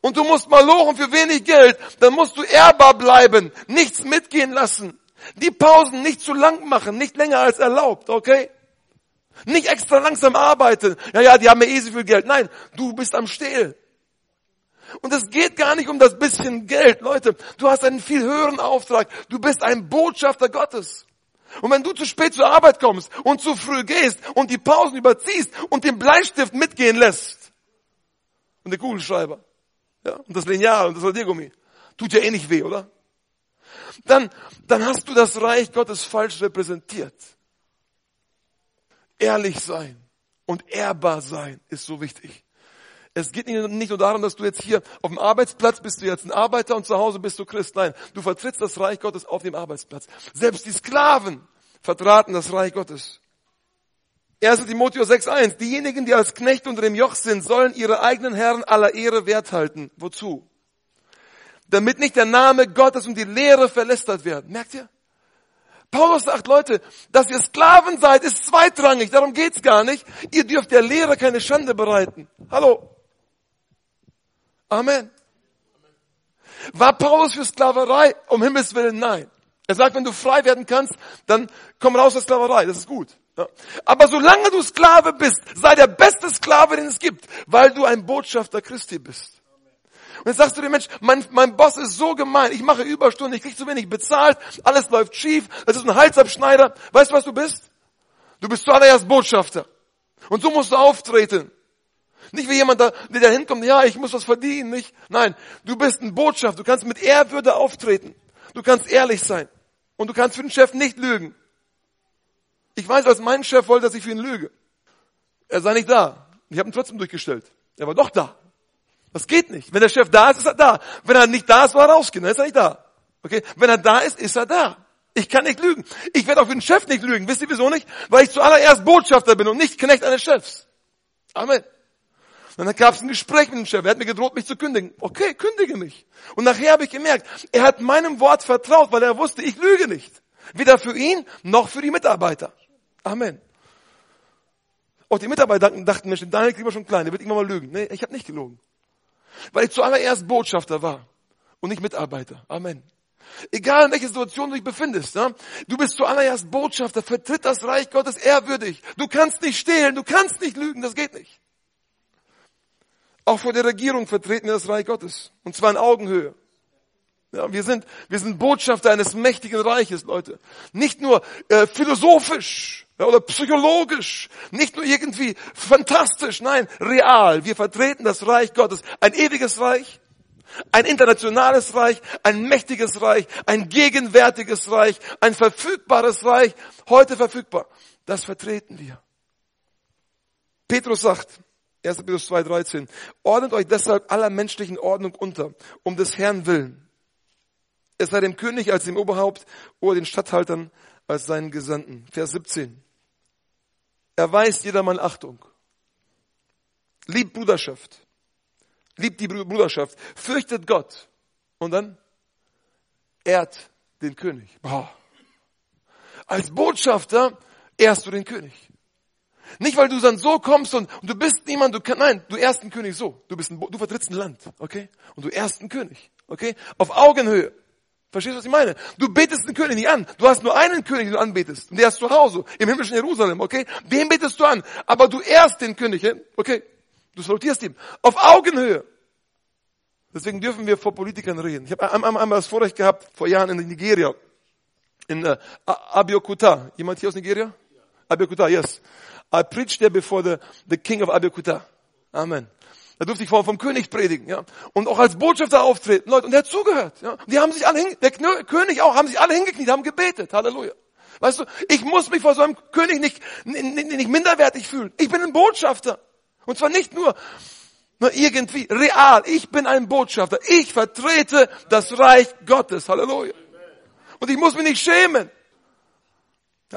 und du musst mal lochen für wenig Geld, dann musst du ehrbar bleiben, nichts mitgehen lassen. Die Pausen nicht zu lang machen, nicht länger als erlaubt, okay? Nicht extra langsam arbeiten. Ja, ja, die haben ja eh so viel Geld. Nein, du bist am Stehl. Und es geht gar nicht um das bisschen Geld, Leute. Du hast einen viel höheren Auftrag. Du bist ein Botschafter Gottes. Und wenn du zu spät zur Arbeit kommst und zu früh gehst und die Pausen überziehst und den Bleistift mitgehen lässt und den Kugelschreiber, ja, und das Lineal und das Radiergummi. Tut ja eh nicht weh, oder? Dann, dann hast du das Reich Gottes falsch repräsentiert. Ehrlich sein und ehrbar sein ist so wichtig. Es geht nicht nur darum, dass du jetzt hier auf dem Arbeitsplatz bist du jetzt ein Arbeiter und zu Hause bist du Christ. Nein, du vertrittst das Reich Gottes auf dem Arbeitsplatz. Selbst die Sklaven vertraten das Reich Gottes. 1. Timotheus 6.1. Diejenigen, die als Knecht unter dem Joch sind, sollen ihre eigenen Herren aller Ehre wert halten. Wozu? Damit nicht der Name Gottes und die Lehre verlästert werden. Merkt ihr? Paulus sagt, Leute, dass ihr Sklaven seid, ist zweitrangig. Darum geht's gar nicht. Ihr dürft der Lehre keine Schande bereiten. Hallo. Amen. War Paulus für Sklaverei? Um Himmels Willen, nein. Er sagt, wenn du frei werden kannst, dann komm raus aus Sklaverei. Das ist gut. Aber solange du Sklave bist, sei der beste Sklave, den es gibt, weil du ein Botschafter Christi bist. Und jetzt sagst du dem Mensch, mein, mein Boss ist so gemein, ich mache Überstunden, ich krieg zu wenig bezahlt, alles läuft schief, das ist ein Halsabschneider. Weißt du, was du bist? Du bist zuallererst Botschafter. Und so musst du auftreten. Nicht wie jemand, der da hinkommt, ja, ich muss was verdienen, nicht. Nein, du bist ein Botschafter, du kannst mit Ehrwürde auftreten. Du kannst ehrlich sein. Und du kannst für den Chef nicht lügen. Ich weiß, was mein Chef wollte, dass ich für ihn lüge. Er sei nicht da. Ich habe ihn trotzdem durchgestellt. Er war doch da. Das geht nicht. Wenn der Chef da ist, ist er da. Wenn er nicht da ist, war er rausgehen. Dann ist er nicht da. Okay? Wenn er da ist, ist er da. Ich kann nicht lügen. Ich werde auch für den Chef nicht lügen. Wisst ihr wieso nicht? Weil ich zuallererst Botschafter bin und nicht Knecht eines Chefs. Amen. dann gab es ein Gespräch mit dem Chef. Er hat mir gedroht, mich zu kündigen. Okay, kündige mich. Und nachher habe ich gemerkt, er hat meinem Wort vertraut, weil er wusste, ich lüge nicht. Weder für ihn noch für die Mitarbeiter. Amen. Auch die Mitarbeiter dachten, Mensch, Daniel kriegen wir schon klein, der wird irgendwann mal lügen. Nee, ich habe nicht gelogen. Weil ich zuallererst Botschafter war und nicht Mitarbeiter. Amen. Egal in welcher Situation du dich befindest, ja? du bist zuallererst Botschafter, vertritt das Reich Gottes ehrwürdig. Du kannst nicht stehlen, du kannst nicht lügen, das geht nicht. Auch vor der Regierung vertreten wir das Reich Gottes. Und zwar in Augenhöhe. Ja, wir sind, wir sind Botschafter eines mächtigen Reiches, Leute. Nicht nur äh, philosophisch oder psychologisch, nicht nur irgendwie fantastisch, nein, real. Wir vertreten das Reich Gottes, ein ewiges Reich, ein internationales Reich, ein mächtiges Reich, ein gegenwärtiges Reich, ein verfügbares Reich, heute verfügbar. Das vertreten wir. Petrus sagt, 1. Petrus 2,13, ordnet euch deshalb aller menschlichen Ordnung unter, um des Herrn willen. Es sei dem König als dem Oberhaupt oder den Statthaltern als seinen Gesandten. Vers 17. Erweist jedermann Achtung. Liebt Bruderschaft. Liebt die Bruderschaft. Fürchtet Gott. Und dann ehrt den König. Boah. Als Botschafter ehrst du den König. Nicht, weil du dann so kommst und, und du bist niemand, du kannst, nein, du ehrst den König so. Du bist ein, du vertrittst ein Land, okay? Und du ehrst einen König, okay? Auf Augenhöhe. Verstehst du, was ich meine? Du betest den König nicht an. Du hast nur einen König, den du anbetest. Und der ist zu Hause, im himmlischen Jerusalem, okay? Den betest du an. Aber du ehrst den König, okay? Du salutierst ihm. Auf Augenhöhe. Deswegen dürfen wir vor Politikern reden. Ich habe einmal, einmal das Vorrecht gehabt, vor Jahren in Nigeria, in uh, Abiyokuta. Jemand hier aus Nigeria? Abiyokuta, yes. I preached there before the, the king of Abiyokuta. Amen. Da durfte ich vom, vom König predigen, ja. Und auch als Botschafter auftreten, Leute. Und der hat zugehört, ja. Und die haben sich alle hin, der König auch, haben sich alle hingekniet, haben gebetet. Halleluja. Weißt du, ich muss mich vor so einem König nicht, nicht, nicht minderwertig fühlen. Ich bin ein Botschafter. Und zwar nicht nur, nur irgendwie, real. Ich bin ein Botschafter. Ich vertrete das Reich Gottes. Halleluja. Und ich muss mich nicht schämen.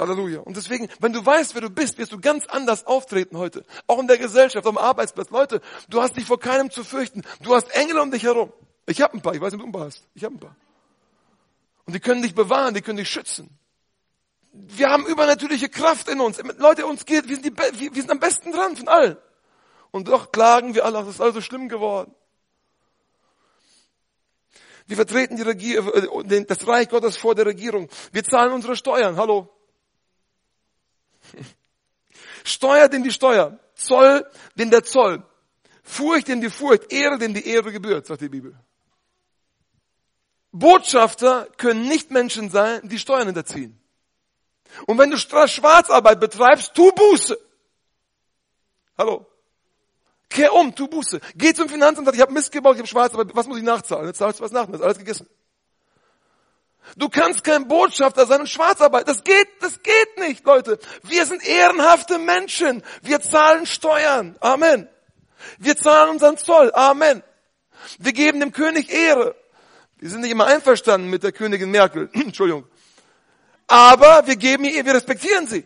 Halleluja. Und deswegen, wenn du weißt, wer du bist, wirst du ganz anders auftreten heute. Auch in der Gesellschaft, am Arbeitsplatz. Leute, du hast dich vor keinem zu fürchten. Du hast Engel um dich herum. Ich habe ein paar, ich weiß nicht, ob du ein paar hast. Ich habe ein paar. Und die können dich bewahren, die können dich schützen. Wir haben übernatürliche Kraft in uns. Leute, uns geht, wir sind, die, wir sind am besten dran von allen. Und doch klagen wir alle, das ist alles so schlimm geworden. Wir vertreten die Regier äh, das Reich Gottes vor der Regierung. Wir zahlen unsere Steuern. Hallo. [LAUGHS] Steuer dem die Steuer, Zoll dem der Zoll, Furcht dem die Furcht, Ehre dem die Ehre gebührt, sagt die Bibel. Botschafter können nicht Menschen sein, die Steuern hinterziehen. Und wenn du Schwarzarbeit betreibst, tu Buße. Hallo. Kehr um, tu Buße. Geh zum Finanzamt, sag, ich habe Mist gebaut, ich habe Schwarzarbeit, was muss ich nachzahlen? Jetzt zahlst du was nach, das ist alles gegessen. Du kannst kein Botschafter sein und Schwarzarbeit. Das geht, das geht nicht, Leute. Wir sind ehrenhafte Menschen. Wir zahlen Steuern. Amen. Wir zahlen unseren Zoll. Amen. Wir geben dem König Ehre. Wir sind nicht immer einverstanden mit der Königin Merkel. [CLEARS THROAT] Entschuldigung. Aber wir geben ihr, wir respektieren sie.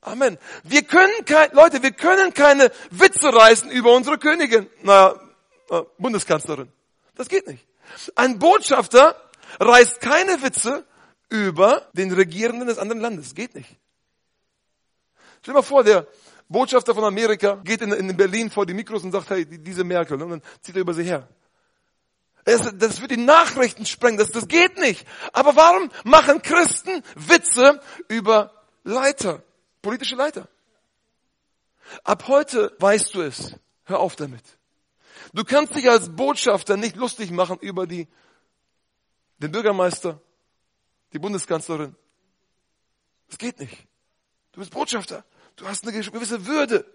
Amen. Wir können kein, Leute, wir können keine Witze reißen über unsere Königin, naja, äh, Bundeskanzlerin. Das geht nicht. Ein Botschafter reißt keine Witze über den Regierenden des anderen Landes. Geht nicht. Stell dir mal vor, der Botschafter von Amerika geht in, in Berlin vor die Mikros und sagt, hey, diese Merkel, und dann zieht er über sie her. Das, das wird die Nachrichten sprengen, das, das geht nicht. Aber warum machen Christen Witze über Leiter, politische Leiter? Ab heute weißt du es. Hör auf damit. Du kannst dich als Botschafter nicht lustig machen über die den Bürgermeister, die Bundeskanzlerin. Das geht nicht. Du bist Botschafter. Du hast eine gewisse Würde.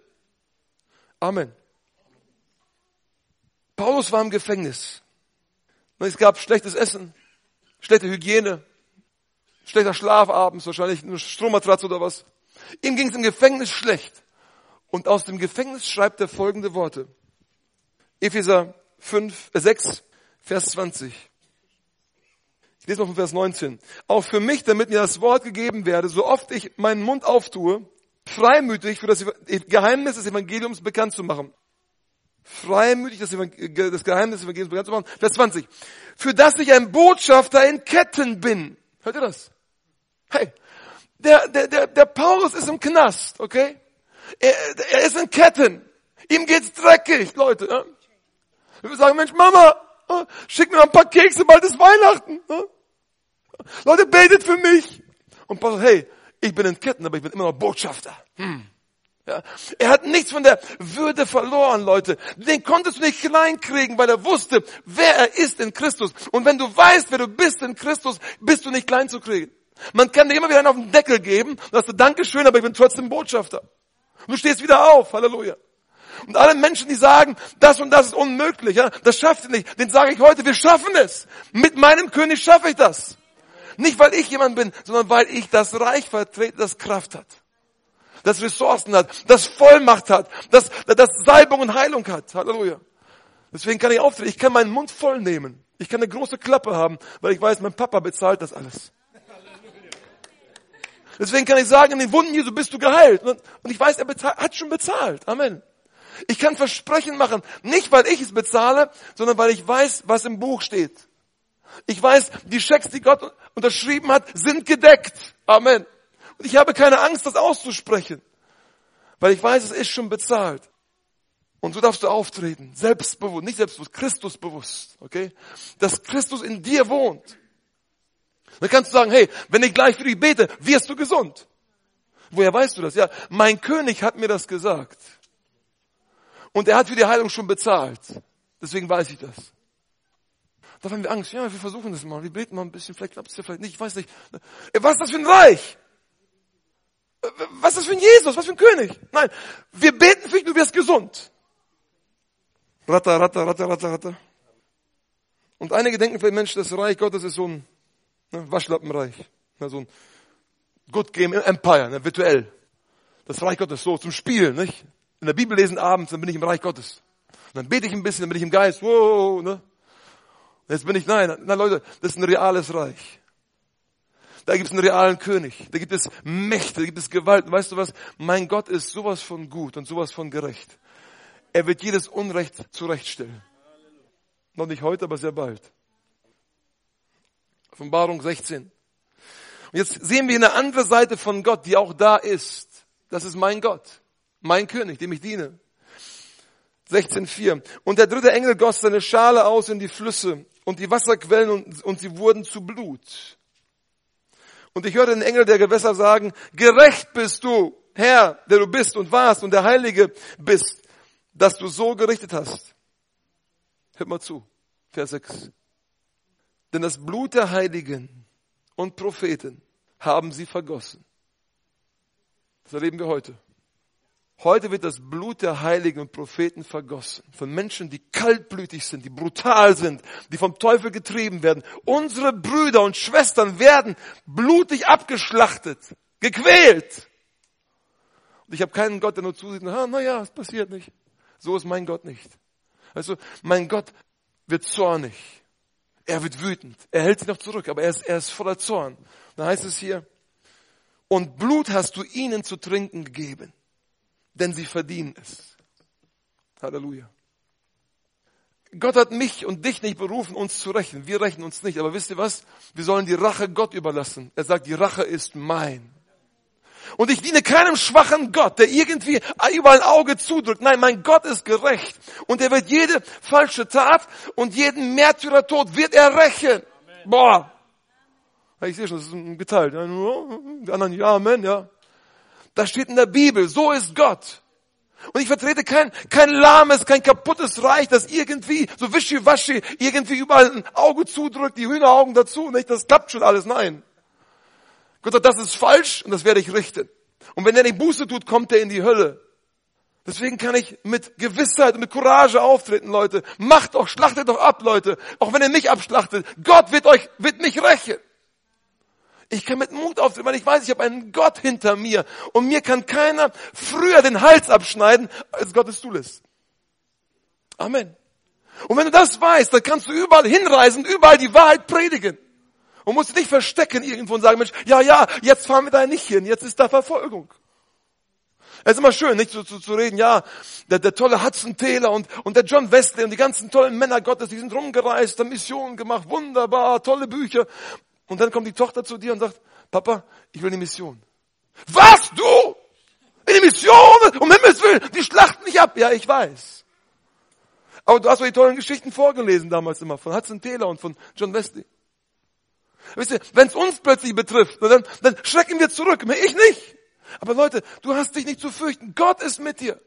Amen. Paulus war im Gefängnis. Es gab schlechtes Essen, schlechte Hygiene, schlechter Schlaf abends, wahrscheinlich eine Strommatratze oder was. Ihm ging es im Gefängnis schlecht. Und aus dem Gefängnis schreibt er folgende Worte. Epheser 5, äh 6, Vers 20 lese mal von Vers 19. Auch für mich, damit mir das Wort gegeben werde, so oft ich meinen Mund auftue, freimütig für das Geheimnis des Evangeliums bekannt zu machen. Freimütig das, das Geheimnis des Evangeliums bekannt zu machen. Vers 20. Für das ich ein Botschafter in Ketten bin. Hört ihr das? Hey, der, der, der, der Paulus ist im Knast, okay? Er, er ist in Ketten. Ihm geht's dreckig, Leute. Ja? Wir sagen, Mensch, Mama, schick mir mal ein paar Kekse, bald ist Weihnachten. Leute, betet für mich. Und Paul sagt, hey, ich bin in Ketten, aber ich bin immer noch Botschafter. Hm. Ja. Er hat nichts von der Würde verloren, Leute. Den konntest du nicht kleinkriegen, weil er wusste, wer er ist in Christus. Und wenn du weißt, wer du bist in Christus, bist du nicht klein zu kriegen. Man kann dir immer wieder einen auf den Deckel geben, und sagst du, Dankeschön, aber ich bin trotzdem Botschafter. Und du stehst wieder auf, Halleluja. Und alle Menschen, die sagen, das und das ist unmöglich, ja, das schafft ihr nicht, den sage ich heute, wir schaffen es. Mit meinem König schaffe ich das. Nicht, weil ich jemand bin, sondern weil ich das Reich vertrete, das Kraft hat das Ressourcen hat, das Vollmacht hat, das, das Salbung und Heilung hat. Halleluja. Deswegen kann ich auftreten. Ich kann meinen Mund voll nehmen. Ich kann eine große Klappe haben, weil ich weiß, mein Papa bezahlt das alles. Deswegen kann ich sagen, in den Wunden Jesu bist du geheilt. Und ich weiß, er hat schon bezahlt. Amen. Ich kann Versprechen machen, nicht weil ich es bezahle, sondern weil ich weiß, was im Buch steht. Ich weiß, die Schecks, die Gott unterschrieben hat, sind gedeckt. Amen. Und ich habe keine Angst, das auszusprechen, weil ich weiß, es ist schon bezahlt. Und so darfst du auftreten, selbstbewusst, nicht selbstbewusst, Christusbewusst, okay? Dass Christus in dir wohnt. Dann kannst du sagen, hey, wenn ich gleich für dich bete, wirst du gesund. Woher weißt du das? Ja, mein König hat mir das gesagt. Und er hat für die Heilung schon bezahlt. Deswegen weiß ich das. Da haben wir Angst. Ja, wir versuchen das mal. Wir beten mal ein bisschen. Vielleicht klappt es ja vielleicht nicht. Ich weiß nicht. Was ist das für ein Reich? Was ist das für ein Jesus? Was für ein König? Nein, wir beten für dich, du wirst gesund. Ratter, ratter, ratter, ratter, ratter. Und einige denken vielleicht, Mensch, das Reich Gottes ist so ein ne, Waschlappenreich. Ne, so ein Good Game Empire, ne, virtuell. Das Reich Gottes so zum Spielen, nicht? In der Bibel lesen abends, dann bin ich im Reich Gottes. Und dann bete ich ein bisschen, dann bin ich im Geist, wow, ne? Jetzt bin ich, nein, nein, Leute, das ist ein reales Reich. Da gibt es einen realen König. Da gibt es Mächte, da gibt es Gewalt. Und weißt du was? Mein Gott ist sowas von gut und sowas von gerecht. Er wird jedes Unrecht zurechtstellen. Noch nicht heute, aber sehr bald. Offenbarung 16. Und jetzt sehen wir eine andere Seite von Gott, die auch da ist. Das ist mein Gott, mein König, dem ich diene. 16.4. Und der dritte Engel goss seine Schale aus in die Flüsse und die Wasserquellen und, und sie wurden zu Blut. Und ich hörte den Engel der Gewässer sagen, gerecht bist du, Herr, der du bist und warst und der Heilige bist, dass du so gerichtet hast. Hört mal zu, Vers 6. Denn das Blut der Heiligen und Propheten haben sie vergossen. Das erleben wir heute. Heute wird das Blut der Heiligen und Propheten vergossen. Von Menschen, die kaltblütig sind, die brutal sind, die vom Teufel getrieben werden. Unsere Brüder und Schwestern werden blutig abgeschlachtet, gequält. Und ich habe keinen Gott, der nur zusieht, ah, na ja, es passiert nicht. So ist mein Gott nicht. Also, mein Gott wird zornig. Er wird wütend. Er hält sich noch zurück, aber er ist, er ist voller Zorn. Da heißt es hier, und Blut hast du ihnen zu trinken gegeben denn sie verdienen es. Halleluja. Gott hat mich und dich nicht berufen, uns zu rächen. Wir rächen uns nicht. Aber wisst ihr was? Wir sollen die Rache Gott überlassen. Er sagt, die Rache ist mein. Und ich diene keinem schwachen Gott, der irgendwie überall ein Auge zudrückt. Nein, mein Gott ist gerecht. Und er wird jede falsche Tat und jeden Märtyrertod wird er rächen. Boah. Ich sehe schon, das ist geteilt. Die anderen, ja, Amen, ja. Das steht in der Bibel. So ist Gott. Und ich vertrete kein, kein lahmes, kein kaputtes Reich, das irgendwie so wischiwaschi irgendwie überall ein Auge zudrückt, die Hühneraugen dazu, nicht? Das klappt schon alles. Nein. Gott sagt, das ist falsch und das werde ich richten. Und wenn er nicht Buße tut, kommt er in die Hölle. Deswegen kann ich mit Gewissheit und mit Courage auftreten, Leute. Macht doch, schlachtet doch ab, Leute. Auch wenn ihr mich abschlachtet. Gott wird euch, wird mich rächen. Ich kann mit Mut auftreten, weil ich weiß, ich habe einen Gott hinter mir. Und mir kann keiner früher den Hals abschneiden, als Gott es zulässt. Amen. Und wenn du das weißt, dann kannst du überall hinreisen, überall die Wahrheit predigen. Und musst dich nicht verstecken irgendwo und sagen, Mensch, ja, ja, jetzt fahren wir da nicht hin, jetzt ist da Verfolgung. Es ist immer schön, nicht zu, zu, zu reden, ja, der, der tolle Hudson Taylor und, und der John Wesley und die ganzen tollen Männer Gottes, die sind rumgereist, haben Missionen gemacht, wunderbar, tolle Bücher. Und dann kommt die Tochter zu dir und sagt, Papa, ich will eine Mission. Was, du? In die Mission, um Himmels Willen, die schlachten nicht ab. Ja, ich weiß. Aber du hast doch die tollen Geschichten vorgelesen damals immer von Hudson Taylor und von John Wesley. Wisst ihr, wenn es uns plötzlich betrifft, dann, dann schrecken wir zurück. Ich nicht. Aber Leute, du hast dich nicht zu fürchten. Gott ist mit dir.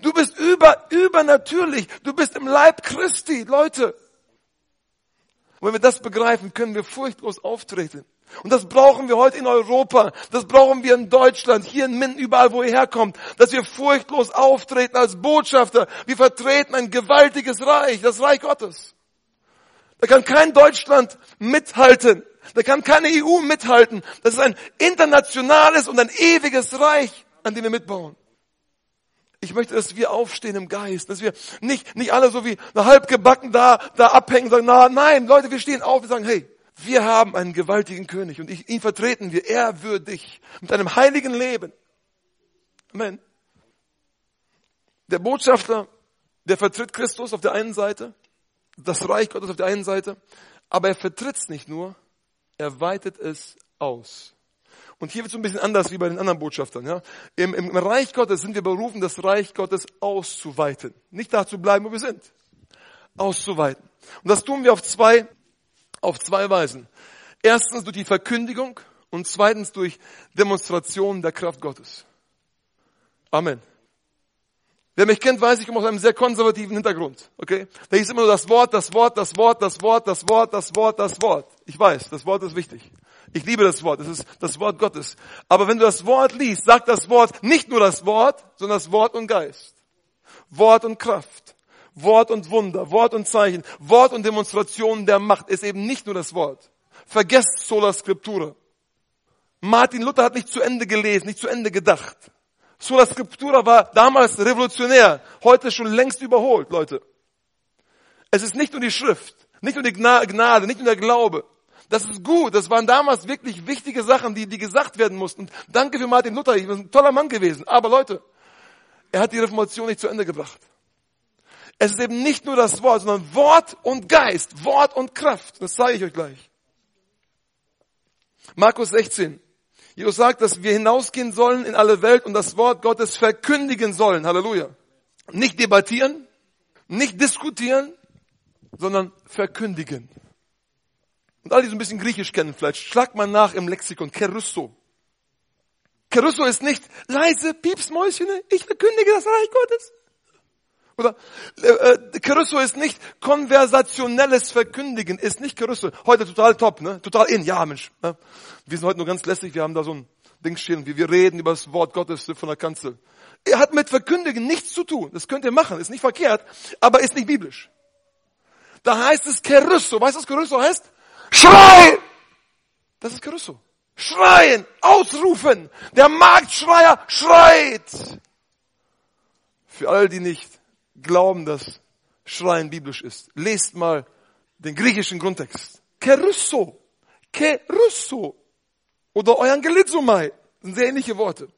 Du bist über, übernatürlich. Du bist im Leib Christi, Leute. Und wenn wir das begreifen, können wir furchtlos auftreten. Und das brauchen wir heute in Europa. Das brauchen wir in Deutschland, hier in Minden, überall, wo ihr herkommt. Dass wir furchtlos auftreten als Botschafter. Wir vertreten ein gewaltiges Reich, das Reich Gottes. Da kann kein Deutschland mithalten. Da kann keine EU mithalten. Das ist ein internationales und ein ewiges Reich, an dem wir mitbauen. Ich möchte, dass wir aufstehen im Geist, dass wir nicht, nicht alle so wie halb gebacken da, da abhängen, sagen, na, nein, Leute, wir stehen auf, wir sagen, hey, wir haben einen gewaltigen König und ich, ihn vertreten wir ehrwürdig mit einem heiligen Leben. Amen. Der Botschafter, der vertritt Christus auf der einen Seite, das Reich Gottes auf der einen Seite, aber er vertritt es nicht nur, er weitet es aus. Und hier wird es ein bisschen anders wie bei den anderen Botschaftern. Ja? Im, Im Reich Gottes sind wir berufen, das Reich Gottes auszuweiten. Nicht da zu bleiben, wo wir sind. Auszuweiten. Und das tun wir auf zwei, auf zwei Weisen. Erstens durch die Verkündigung und zweitens durch Demonstration der Kraft Gottes. Amen. Wer mich kennt, weiß, ich komme aus einem sehr konservativen Hintergrund. Okay? Da hieß immer nur das Wort, das Wort, das Wort, das Wort, das Wort, das Wort, das Wort. Ich weiß, das Wort ist wichtig. Ich liebe das Wort. Das ist das Wort Gottes. Aber wenn du das Wort liest, sagt das Wort nicht nur das Wort, sondern das Wort und Geist. Wort und Kraft. Wort und Wunder. Wort und Zeichen. Wort und Demonstration der Macht ist eben nicht nur das Wort. Vergesst Sola Scriptura. Martin Luther hat nicht zu Ende gelesen, nicht zu Ende gedacht. Sola Scriptura war damals revolutionär, heute schon längst überholt, Leute. Es ist nicht nur die Schrift, nicht nur die Gnade, nicht nur der Glaube. Das ist gut. Das waren damals wirklich wichtige Sachen, die, die gesagt werden mussten. Danke für Martin Luther. Ich bin ein toller Mann gewesen. Aber Leute, er hat die Reformation nicht zu Ende gebracht. Es ist eben nicht nur das Wort, sondern Wort und Geist, Wort und Kraft. Das zeige ich euch gleich. Markus 16. Jesus sagt, dass wir hinausgehen sollen in alle Welt und das Wort Gottes verkündigen sollen. Halleluja. Nicht debattieren, nicht diskutieren, sondern verkündigen. Und alle, die so ein bisschen Griechisch kennen vielleicht, schlag mal nach im Lexikon, Kerusso. Kerusso ist nicht leise Piepsmäuschen, ich verkündige das Reich Gottes. Oder äh, Kerusso ist nicht konversationelles Verkündigen, ist nicht Kerusso. Heute total top, ne? Total in, ja Mensch. Ne? Wir sind heute nur ganz lässig, wir haben da so ein Ding stehen, wie wir reden über das Wort Gottes von der Kanzel. Er hat mit Verkündigen nichts zu tun. Das könnt ihr machen, ist nicht verkehrt, aber ist nicht biblisch. Da heißt es Kerusso. Weißt du, was Kerusso heißt? Schrei! Das ist Caruso. Schreien, ausrufen. Der Marktschreier schreit. Für all die nicht glauben, dass Schreien biblisch ist, lest mal den griechischen Grundtext. Kerusso. Kerusso. Oder Euangelizomai. Das sind sehr ähnliche Worte.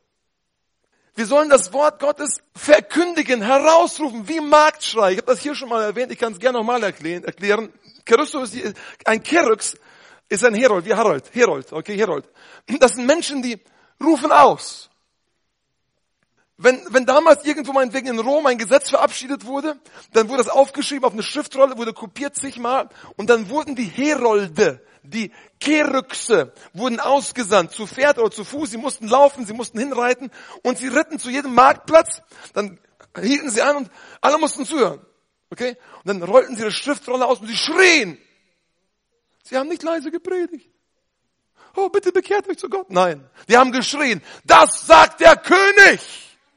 Wir sollen das Wort Gottes verkündigen, herausrufen, wie Marktschrei. Ich habe das hier schon mal erwähnt, ich kann es gerne nochmal erklären. Christus ist ein Kerux ist ein Herold, wie Harold, Herold, okay, Herold. Das sind Menschen, die rufen aus. Wenn, wenn damals irgendwo meinetwegen in Rom ein Gesetz verabschiedet wurde, dann wurde das aufgeschrieben auf eine Schriftrolle, wurde kopiert zigmal und dann wurden die Herolde, die Keryxe, wurden ausgesandt, zu Pferd oder zu Fuß, sie mussten laufen, sie mussten hinreiten und sie ritten zu jedem Marktplatz, dann hielten sie an und alle mussten zuhören. Okay? Und dann rollten sie ihre Schriftrolle aus und sie schrien. Sie haben nicht leise gepredigt. Oh, bitte bekehrt euch zu Gott. Nein. Die haben geschrien. Das sagt der König.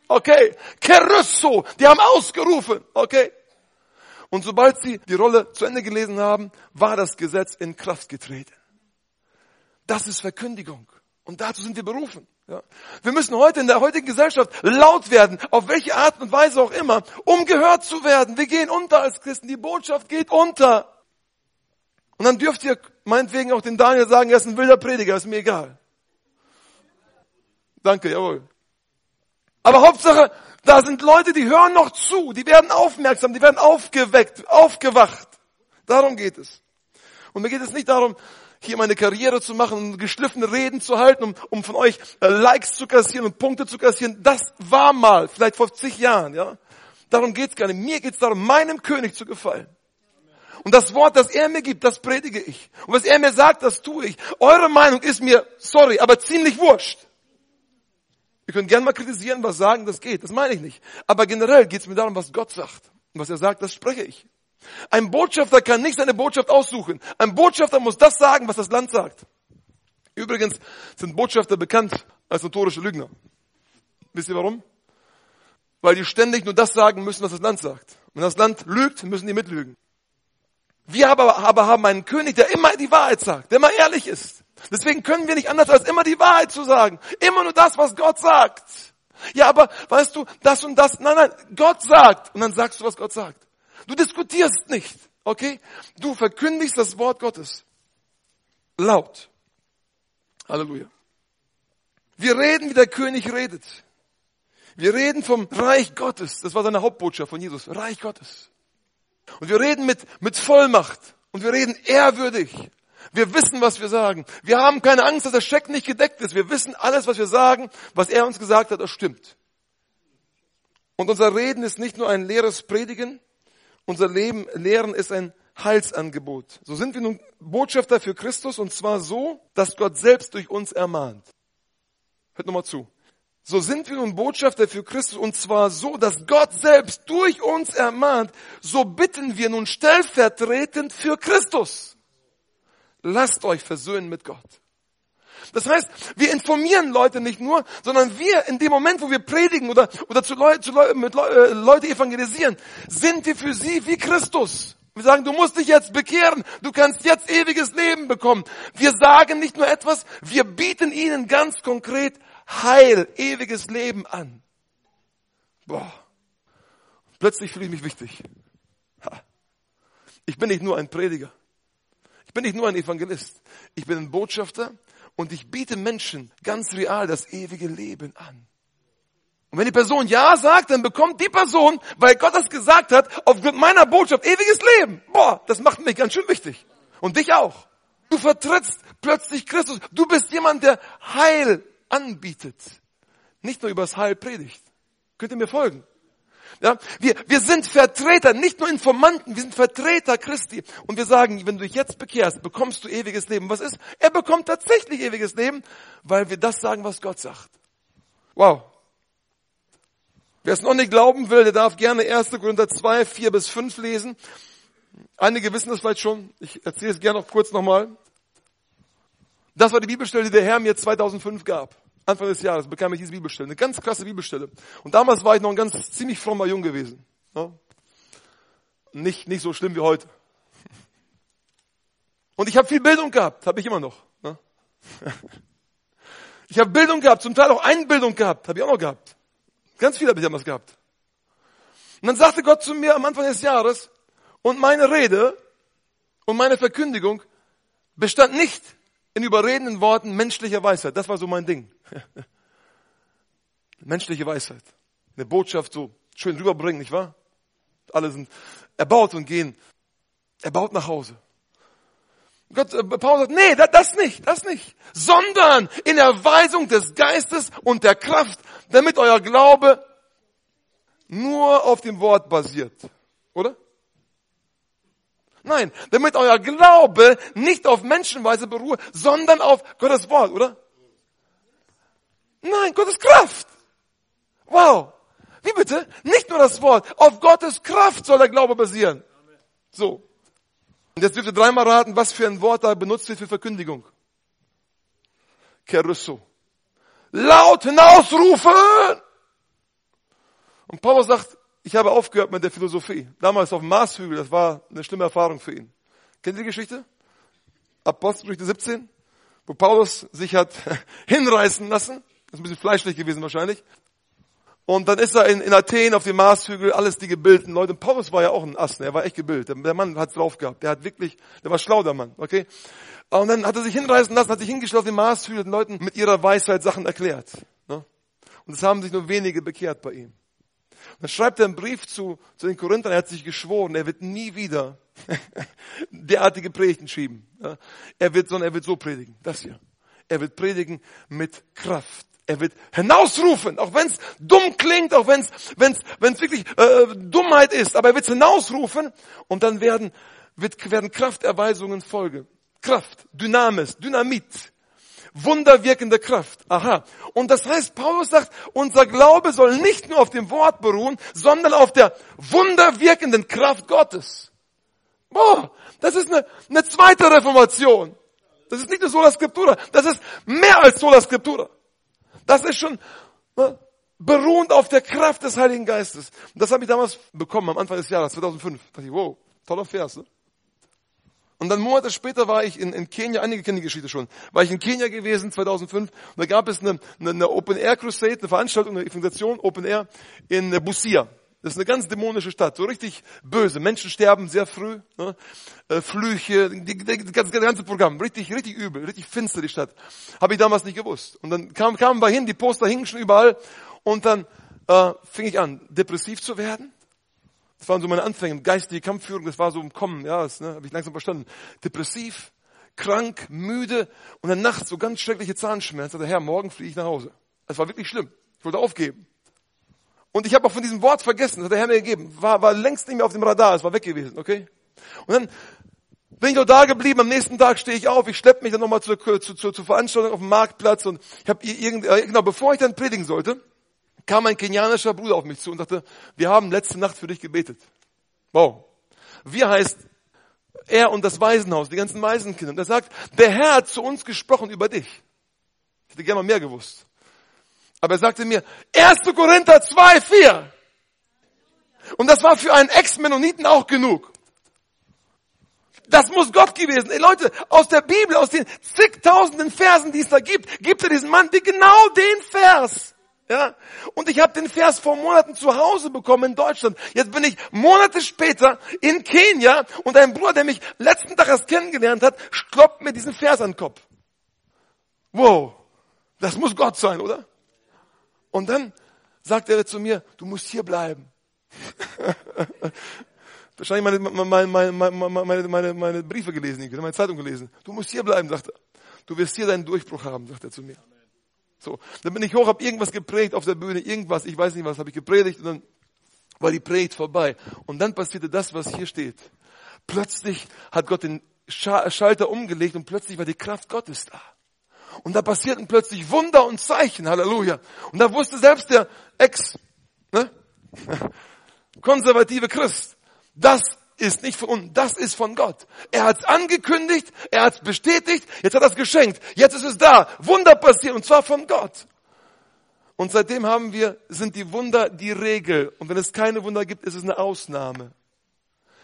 Okay. Kerusso. Die haben ausgerufen. Okay. Und sobald sie die Rolle zu Ende gelesen haben, war das Gesetz in Kraft getreten. Das ist Verkündigung. Und dazu sind wir berufen. Ja. Wir müssen heute in der heutigen Gesellschaft laut werden, auf welche Art und Weise auch immer, um gehört zu werden. Wir gehen unter als Christen. Die Botschaft geht unter. Und dann dürft ihr meinetwegen auch den Daniel sagen, er ist ein wilder Prediger, ist mir egal. Danke, jawohl. Aber Hauptsache, da sind Leute, die hören noch zu, die werden aufmerksam, die werden aufgeweckt, aufgewacht. Darum geht es. Und mir geht es nicht darum, hier meine Karriere zu machen, geschliffene Reden zu halten, um, um von euch äh, Likes zu kassieren und Punkte zu kassieren. Das war mal, vielleicht vor zig Jahren, ja. Darum geht's gar nicht. Mir geht's darum, meinem König zu gefallen. Und das Wort, das er mir gibt, das predige ich. Und was er mir sagt, das tue ich. Eure Meinung ist mir, sorry, aber ziemlich wurscht. Ihr könnt gerne mal kritisieren, was sagen, das geht. Das meine ich nicht. Aber generell geht's mir darum, was Gott sagt. Und was er sagt, das spreche ich. Ein Botschafter kann nicht seine Botschaft aussuchen. Ein Botschafter muss das sagen, was das Land sagt. Übrigens sind Botschafter bekannt als notorische Lügner. Wisst ihr warum? Weil die ständig nur das sagen müssen, was das Land sagt. Wenn das Land lügt, müssen die mitlügen. Wir aber, aber haben einen König, der immer die Wahrheit sagt, der immer ehrlich ist. Deswegen können wir nicht anders als immer die Wahrheit zu sagen. Immer nur das, was Gott sagt. Ja, aber weißt du, das und das, nein, nein, Gott sagt. Und dann sagst du, was Gott sagt. Du diskutierst nicht, okay? Du verkündigst das Wort Gottes. Laut. Halleluja. Wir reden, wie der König redet. Wir reden vom Reich Gottes. Das war seine Hauptbotschaft von Jesus. Reich Gottes. Und wir reden mit, mit Vollmacht. Und wir reden ehrwürdig. Wir wissen, was wir sagen. Wir haben keine Angst, dass der Scheck nicht gedeckt ist. Wir wissen alles, was wir sagen, was er uns gesagt hat, das stimmt. Und unser Reden ist nicht nur ein leeres Predigen, unser Leben, Lehren ist ein Heilsangebot. So sind wir nun Botschafter für Christus und zwar so, dass Gott selbst durch uns ermahnt. Hört nochmal zu. So sind wir nun Botschafter für Christus und zwar so, dass Gott selbst durch uns ermahnt. So bitten wir nun stellvertretend für Christus. Lasst euch versöhnen mit Gott. Das heißt, wir informieren Leute nicht nur, sondern wir in dem Moment, wo wir predigen oder, oder zu, Leute, zu Leute, mit Leute, äh, Leute evangelisieren, sind wir für sie wie Christus. Wir sagen, du musst dich jetzt bekehren, du kannst jetzt ewiges Leben bekommen. Wir sagen nicht nur etwas, wir bieten ihnen ganz konkret Heil, ewiges Leben an. Boah. Plötzlich fühle ich mich wichtig. Ich bin nicht nur ein Prediger. Ich bin nicht nur ein Evangelist. Ich bin ein Botschafter und ich biete Menschen ganz real das ewige Leben an. Und wenn die Person Ja sagt, dann bekommt die Person, weil Gott das gesagt hat, aufgrund meiner Botschaft ewiges Leben. Boah, das macht mich ganz schön wichtig. Und dich auch. Du vertrittst plötzlich Christus. Du bist jemand, der Heil anbietet. Nicht nur übers Heil predigt. Könnt ihr mir folgen? Ja, wir, wir sind Vertreter, nicht nur Informanten, wir sind Vertreter Christi. Und wir sagen, wenn du dich jetzt bekehrst, bekommst du ewiges Leben. Was ist? Er bekommt tatsächlich ewiges Leben, weil wir das sagen, was Gott sagt. Wow. Wer es noch nicht glauben will, der darf gerne 1. Korinther 2, 4 bis 5 lesen. Einige wissen das vielleicht schon. Ich erzähle es gerne noch kurz nochmal. Das war die Bibelstelle, die der Herr mir 2005 gab. Anfang des Jahres bekam ich diese Bibelstelle. Eine ganz klasse Bibelstelle. Und damals war ich noch ein ganz ziemlich frommer Jung gewesen. Ja? Nicht, nicht so schlimm wie heute. Und ich habe viel Bildung gehabt, habe ich immer noch. Ja? [LAUGHS] Ich habe Bildung gehabt, zum Teil auch Einbildung gehabt, habe ich auch noch gehabt. Ganz viel habe ich damals gehabt. Und dann sagte Gott zu mir am Anfang des Jahres, und meine Rede und meine Verkündigung bestand nicht in überredenden Worten menschlicher Weisheit. Das war so mein Ding. [LAUGHS] Menschliche Weisheit. Eine Botschaft so schön rüberbringen, nicht wahr? Alle sind erbaut und gehen erbaut nach Hause. Gott, äh, Paulus sagt, nee, das nicht, das nicht. Sondern in Erweisung des Geistes und der Kraft, damit euer Glaube nur auf dem Wort basiert. Oder? Nein, damit euer Glaube nicht auf Menschenweise beruhe, sondern auf Gottes Wort, oder? Nein, Gottes Kraft. Wow. Wie bitte? Nicht nur das Wort. Auf Gottes Kraft soll der Glaube basieren. So. Und jetzt dürft ihr dreimal raten, was für ein Wort da benutzt wird für Verkündigung. Kerusso. Laut hinausrufen! Und Paulus sagt, ich habe aufgehört mit der Philosophie. Damals auf dem Marshügel, das war eine schlimme Erfahrung für ihn. Kennt ihr die Geschichte? Apostelgeschichte 17, wo Paulus sich hat [LAUGHS] hinreißen lassen. Das ist ein bisschen fleischlich gewesen wahrscheinlich. Und dann ist er in, in Athen auf dem Marshügel, alles die gebildeten Leute. Und Paulus war ja auch ein Ass, er war echt gebildet. Der Mann hat drauf gehabt. Der hat wirklich, der war schlau, der Mann, okay? Und dann hat er sich hinreißen lassen, hat sich hingeschlossen auf dem Marshügel den Leuten mit ihrer Weisheit Sachen erklärt. Ne? Und es haben sich nur wenige bekehrt bei ihm. Dann schreibt er einen Brief zu, zu den Korinthern, er hat sich geschworen, er wird nie wieder [LAUGHS] derartige Predigten schieben. Ja. Er wird, sondern er wird so predigen. Das hier. Er wird predigen mit Kraft. Er wird hinausrufen, auch wenn es dumm klingt, auch wenn es wenn's, wenn's wirklich äh, Dummheit ist, aber er wird hinausrufen und dann werden, wird, werden Krafterweisungen folgen. Kraft, Dynamis, Dynamit, wunderwirkende Kraft. Aha. Und das heißt, Paulus sagt, unser Glaube soll nicht nur auf dem Wort beruhen, sondern auf der wunderwirkenden Kraft Gottes. Boah, das ist eine, eine zweite Reformation. Das ist nicht nur Sola Scriptura, das ist mehr als Sola Scriptura. Das ist schon ne, beruhend auf der Kraft des Heiligen Geistes. Und das habe ich damals bekommen, am Anfang des Jahres, 2005. Da dachte ich, wow, toller Vers. Ne? Und dann Monate später war ich in, in Kenia, einige kennen die Geschichte schon, war ich in Kenia gewesen, 2005, und da gab es eine, eine, eine Open Air Crusade, eine Veranstaltung, eine Evangelisation, Open Air, in Busia. Das ist eine ganz dämonische Stadt, so richtig böse. Menschen sterben sehr früh, ne? äh, Flüche, das ganze Programm, richtig, richtig übel, richtig finster die Stadt. Habe ich damals nicht gewusst. Und dann kam, kamen wir hin, die Poster hingen schon überall, und dann äh, fing ich an, depressiv zu werden. Das waren so meine Anfänge, geistige Kampfführung, das war so im Kommen, ja, das ne, habe ich langsam verstanden. Depressiv, krank, müde und dann nachts so ganz schreckliche Zahnschmerzen. Der Herr, morgen fliege ich nach Hause. Das war wirklich schlimm. Ich wollte aufgeben. Und ich habe auch von diesem Wort vergessen, das hat der Herr mir gegeben. War, war längst nicht mehr auf dem Radar, es war weg gewesen, okay? Und dann bin ich noch da geblieben, am nächsten Tag stehe ich auf, ich schleppe mich dann nochmal zur, zur, zur, zur Veranstaltung auf dem Marktplatz und ich habe irgend, äh, genau, bevor ich dann predigen sollte, kam ein kenianischer Bruder auf mich zu und sagte, wir haben letzte Nacht für dich gebetet. Wow. Wir heißt er und das Waisenhaus, die ganzen Waisenkinder. Und er sagt, der Herr hat zu uns gesprochen über dich. Ich hätte gerne mal mehr gewusst. Aber er sagte mir, 1. Korinther 2, 4. Und das war für einen Ex-Mennoniten auch genug. Das muss Gott gewesen. Ey Leute, aus der Bibel, aus den zigtausenden Versen, die es da gibt, gibt er diesen Mann die genau den Vers. Ja? Und ich habe den Vers vor Monaten zu Hause bekommen in Deutschland. Jetzt bin ich Monate später in Kenia und ein Bruder, der mich letzten Tag erst kennengelernt hat, kloppt mir diesen Vers an den Kopf. Wow, das muss Gott sein, oder? Und dann sagt er zu mir, du musst hier bleiben. [LAUGHS] Wahrscheinlich meine, meine, meine, meine, meine, Briefe gelesen, meine Zeitung gelesen. Du musst hier bleiben, sagt er. Du wirst hier deinen Durchbruch haben, sagt er zu mir. So, dann bin ich hoch, habe irgendwas geprägt auf der Bühne, irgendwas, ich weiß nicht was, habe ich gepredigt und dann war die Predigt vorbei. Und dann passierte das, was hier steht. Plötzlich hat Gott den Schalter umgelegt und plötzlich war die Kraft Gottes da. Und da passierten plötzlich Wunder und Zeichen, Halleluja. Und da wusste selbst der Ex, ne? [LAUGHS] konservative Christ, das ist nicht von uns, das ist von Gott. Er hat es angekündigt, er hat es bestätigt, jetzt hat er es geschenkt, jetzt ist es da. Wunder passiert und zwar von Gott. Und seitdem haben wir, sind die Wunder die Regel. Und wenn es keine Wunder gibt, ist es eine Ausnahme.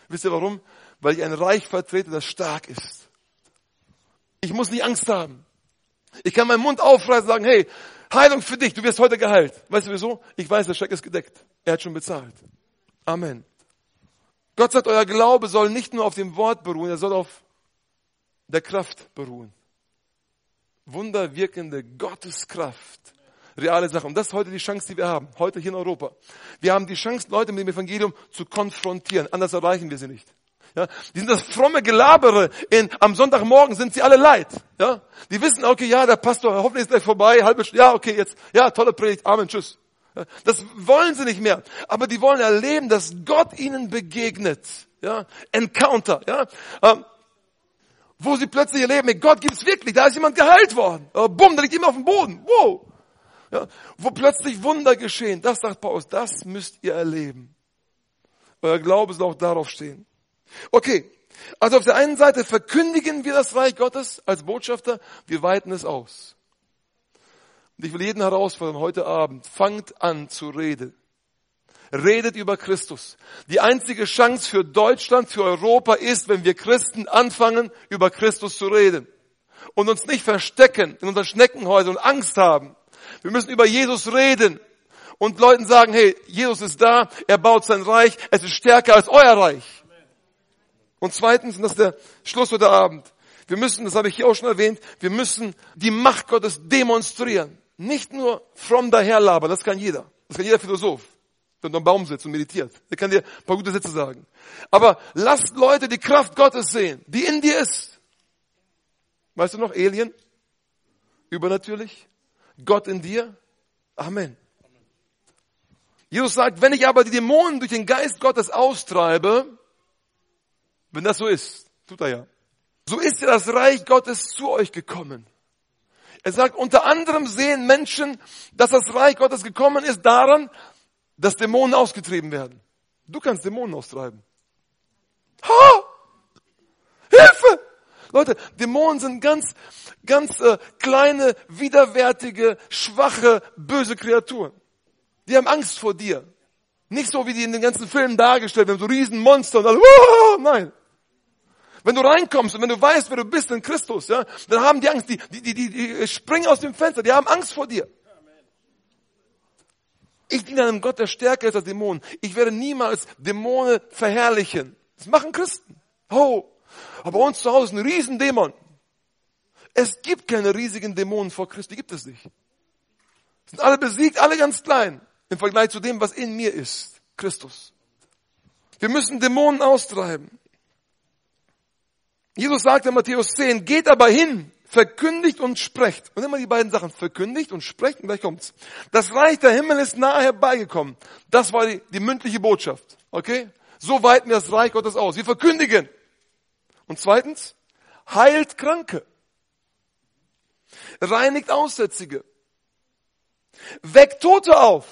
Wisst ihr warum? Weil ich ein Reich vertrete, das stark ist. Ich muss nicht Angst haben. Ich kann meinen Mund aufreißen und sagen, hey, Heilung für dich, du wirst heute geheilt. Weißt du wieso? Ich weiß, der Scheck ist gedeckt. Er hat schon bezahlt. Amen. Gott sagt, euer Glaube soll nicht nur auf dem Wort beruhen, er soll auf der Kraft beruhen. Wunderwirkende Gotteskraft. Reale Sache. Und das ist heute die Chance, die wir haben. Heute hier in Europa. Wir haben die Chance, Leute mit dem Evangelium zu konfrontieren. Anders erreichen wir sie nicht. Ja, die sind das fromme Gelabere. In, am Sonntagmorgen sind sie alle leid. Ja, die wissen, okay, ja, der Pastor hoffentlich ist gleich vorbei, halbe Stunde, ja, okay, jetzt, ja, tolle Predigt, Amen, tschüss. Das wollen sie nicht mehr. Aber die wollen erleben, dass Gott ihnen begegnet. Ja, Encounter. Ja, ähm, wo sie plötzlich erleben, Gott gibt's wirklich. Da ist jemand geheilt worden. Äh, bumm, da liegt jemand auf dem Boden. Wow. Ja, wo plötzlich Wunder geschehen. Das sagt Paulus. Das müsst ihr erleben. Euer Glaube soll auch darauf stehen. Okay. Also auf der einen Seite verkündigen wir das Reich Gottes als Botschafter. Wir weiten es aus. Und ich will jeden herausfordern heute Abend, fangt an zu reden. Redet über Christus. Die einzige Chance für Deutschland, für Europa ist, wenn wir Christen anfangen, über Christus zu reden. Und uns nicht verstecken in unseren Schneckenhäusern und Angst haben. Wir müssen über Jesus reden. Und Leuten sagen, hey, Jesus ist da, er baut sein Reich, es ist stärker als euer Reich. Und zweitens, und das ist der Schluss heute Abend, wir müssen, das habe ich hier auch schon erwähnt, wir müssen die Macht Gottes demonstrieren. Nicht nur from daherlabern, das kann jeder. Das kann jeder Philosoph. der unter einem Baum sitzt und meditiert. Der kann dir ein paar gute Sätze sagen. Aber lasst Leute die Kraft Gottes sehen, die in dir ist. Weißt du noch, Alien? Übernatürlich? Gott in dir? Amen. Jesus sagt, wenn ich aber die Dämonen durch den Geist Gottes austreibe, wenn das so ist, tut er ja, so ist ja das Reich Gottes zu euch gekommen. Er sagt, unter anderem sehen Menschen, dass das Reich Gottes gekommen ist daran, dass Dämonen ausgetrieben werden. Du kannst Dämonen austreiben. Ha! Hilfe! Leute, Dämonen sind ganz, ganz äh, kleine, widerwärtige, schwache, böse Kreaturen. Die haben Angst vor dir. Nicht so, wie die in den ganzen Filmen dargestellt werden, so riesen Monster und alles. Oh, nein. Wenn du reinkommst und wenn du weißt, wer du bist in Christus, ja, dann haben die Angst, die, die, die, die, die springen aus dem Fenster, die haben Angst vor dir. Ich diene einem Gott, der stärker ist als Dämonen. Ich werde niemals Dämonen verherrlichen. Das machen Christen. Oh, aber bei uns zu Hause ist ein Riesendämon. Es gibt keine riesigen Dämonen vor Christus, die gibt es nicht. Sind alle besiegt, alle ganz klein im Vergleich zu dem, was in mir ist. Christus. Wir müssen Dämonen austreiben. Jesus sagte in Matthäus 10, geht aber hin, verkündigt und sprecht. Und immer die beiden Sachen, verkündigt und sprecht, und gleich kommt's. Das Reich der Himmel ist nahe herbeigekommen. Das war die, die mündliche Botschaft. Okay? So weiten wir das Reich Gottes aus. Wir verkündigen. Und zweitens, heilt Kranke. Reinigt Aussätzige. Weckt Tote auf.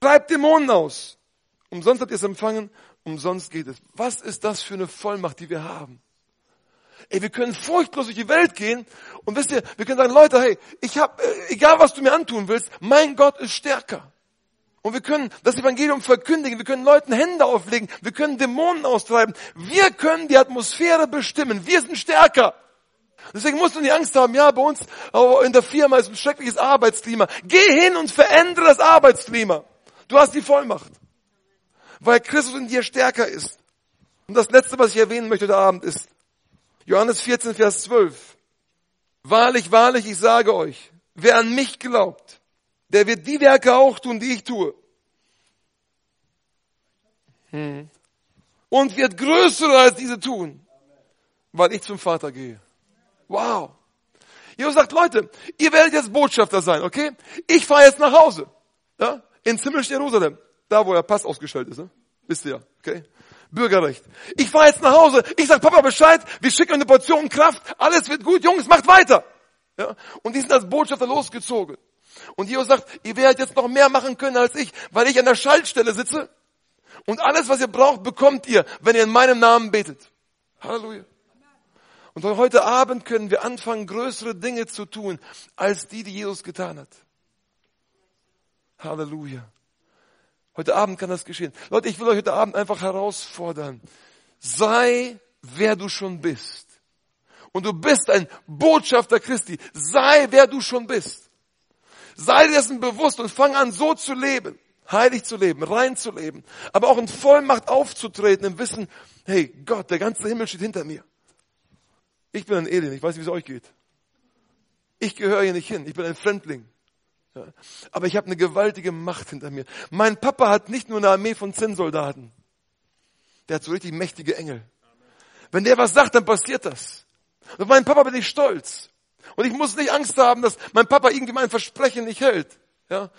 Treibt Dämonen aus. Umsonst habt ihr es empfangen Umsonst geht es. Was ist das für eine Vollmacht, die wir haben? Ey, wir können furchtlos durch die Welt gehen und wisst ihr, wir können sagen, Leute, hey, ich habe, äh, egal was du mir antun willst, mein Gott ist stärker. Und wir können das Evangelium verkündigen, wir können Leuten Hände auflegen, wir können Dämonen austreiben, wir können die Atmosphäre bestimmen, wir sind stärker. Deswegen musst du nicht Angst haben, ja, bei uns in der Firma ist ein schreckliches Arbeitsklima. Geh hin und verändere das Arbeitsklima. Du hast die Vollmacht weil Christus in dir stärker ist. Und das letzte, was ich erwähnen möchte heute Abend ist Johannes 14, Vers 12. Wahrlich, wahrlich, ich sage euch, wer an mich glaubt, der wird die Werke auch tun, die ich tue. Und wird größere als diese tun, weil ich zum Vater gehe. Wow. Jesus sagt, Leute, ihr werdet jetzt Botschafter sein, okay? Ich fahre jetzt nach Hause. Ja? Ins himmlische Jerusalem. Da, wo der Pass ausgestellt ist, ne? Wisst ihr, okay? Bürgerrecht. Ich fahre jetzt nach Hause, ich sag Papa Bescheid, wir schicken eine Portion Kraft, alles wird gut, Jungs, macht weiter. Ja? Und die sind als Botschafter losgezogen. Und Jesus sagt, ihr werdet jetzt noch mehr machen können als ich, weil ich an der Schaltstelle sitze. Und alles, was ihr braucht, bekommt ihr, wenn ihr in meinem Namen betet. Halleluja. Und heute Abend können wir anfangen, größere Dinge zu tun, als die, die Jesus getan hat. Halleluja. Heute Abend kann das geschehen. Leute, ich will euch heute Abend einfach herausfordern. Sei, wer du schon bist. Und du bist ein Botschafter Christi. Sei, wer du schon bist. Sei dir dessen bewusst und fang an, so zu leben. Heilig zu leben, rein zu leben. Aber auch in Vollmacht aufzutreten, im Wissen, hey, Gott, der ganze Himmel steht hinter mir. Ich bin ein Elend, ich weiß nicht, wie es euch geht. Ich gehöre hier nicht hin, ich bin ein Fremdling. Aber ich habe eine gewaltige Macht hinter mir. Mein Papa hat nicht nur eine Armee von Zinnsoldaten. Der hat so richtig mächtige Engel. Wenn der was sagt, dann passiert das. Und auf meinen Papa bin ich stolz. Und ich muss nicht Angst haben, dass mein Papa irgendwie mein Versprechen nicht hält. Ja.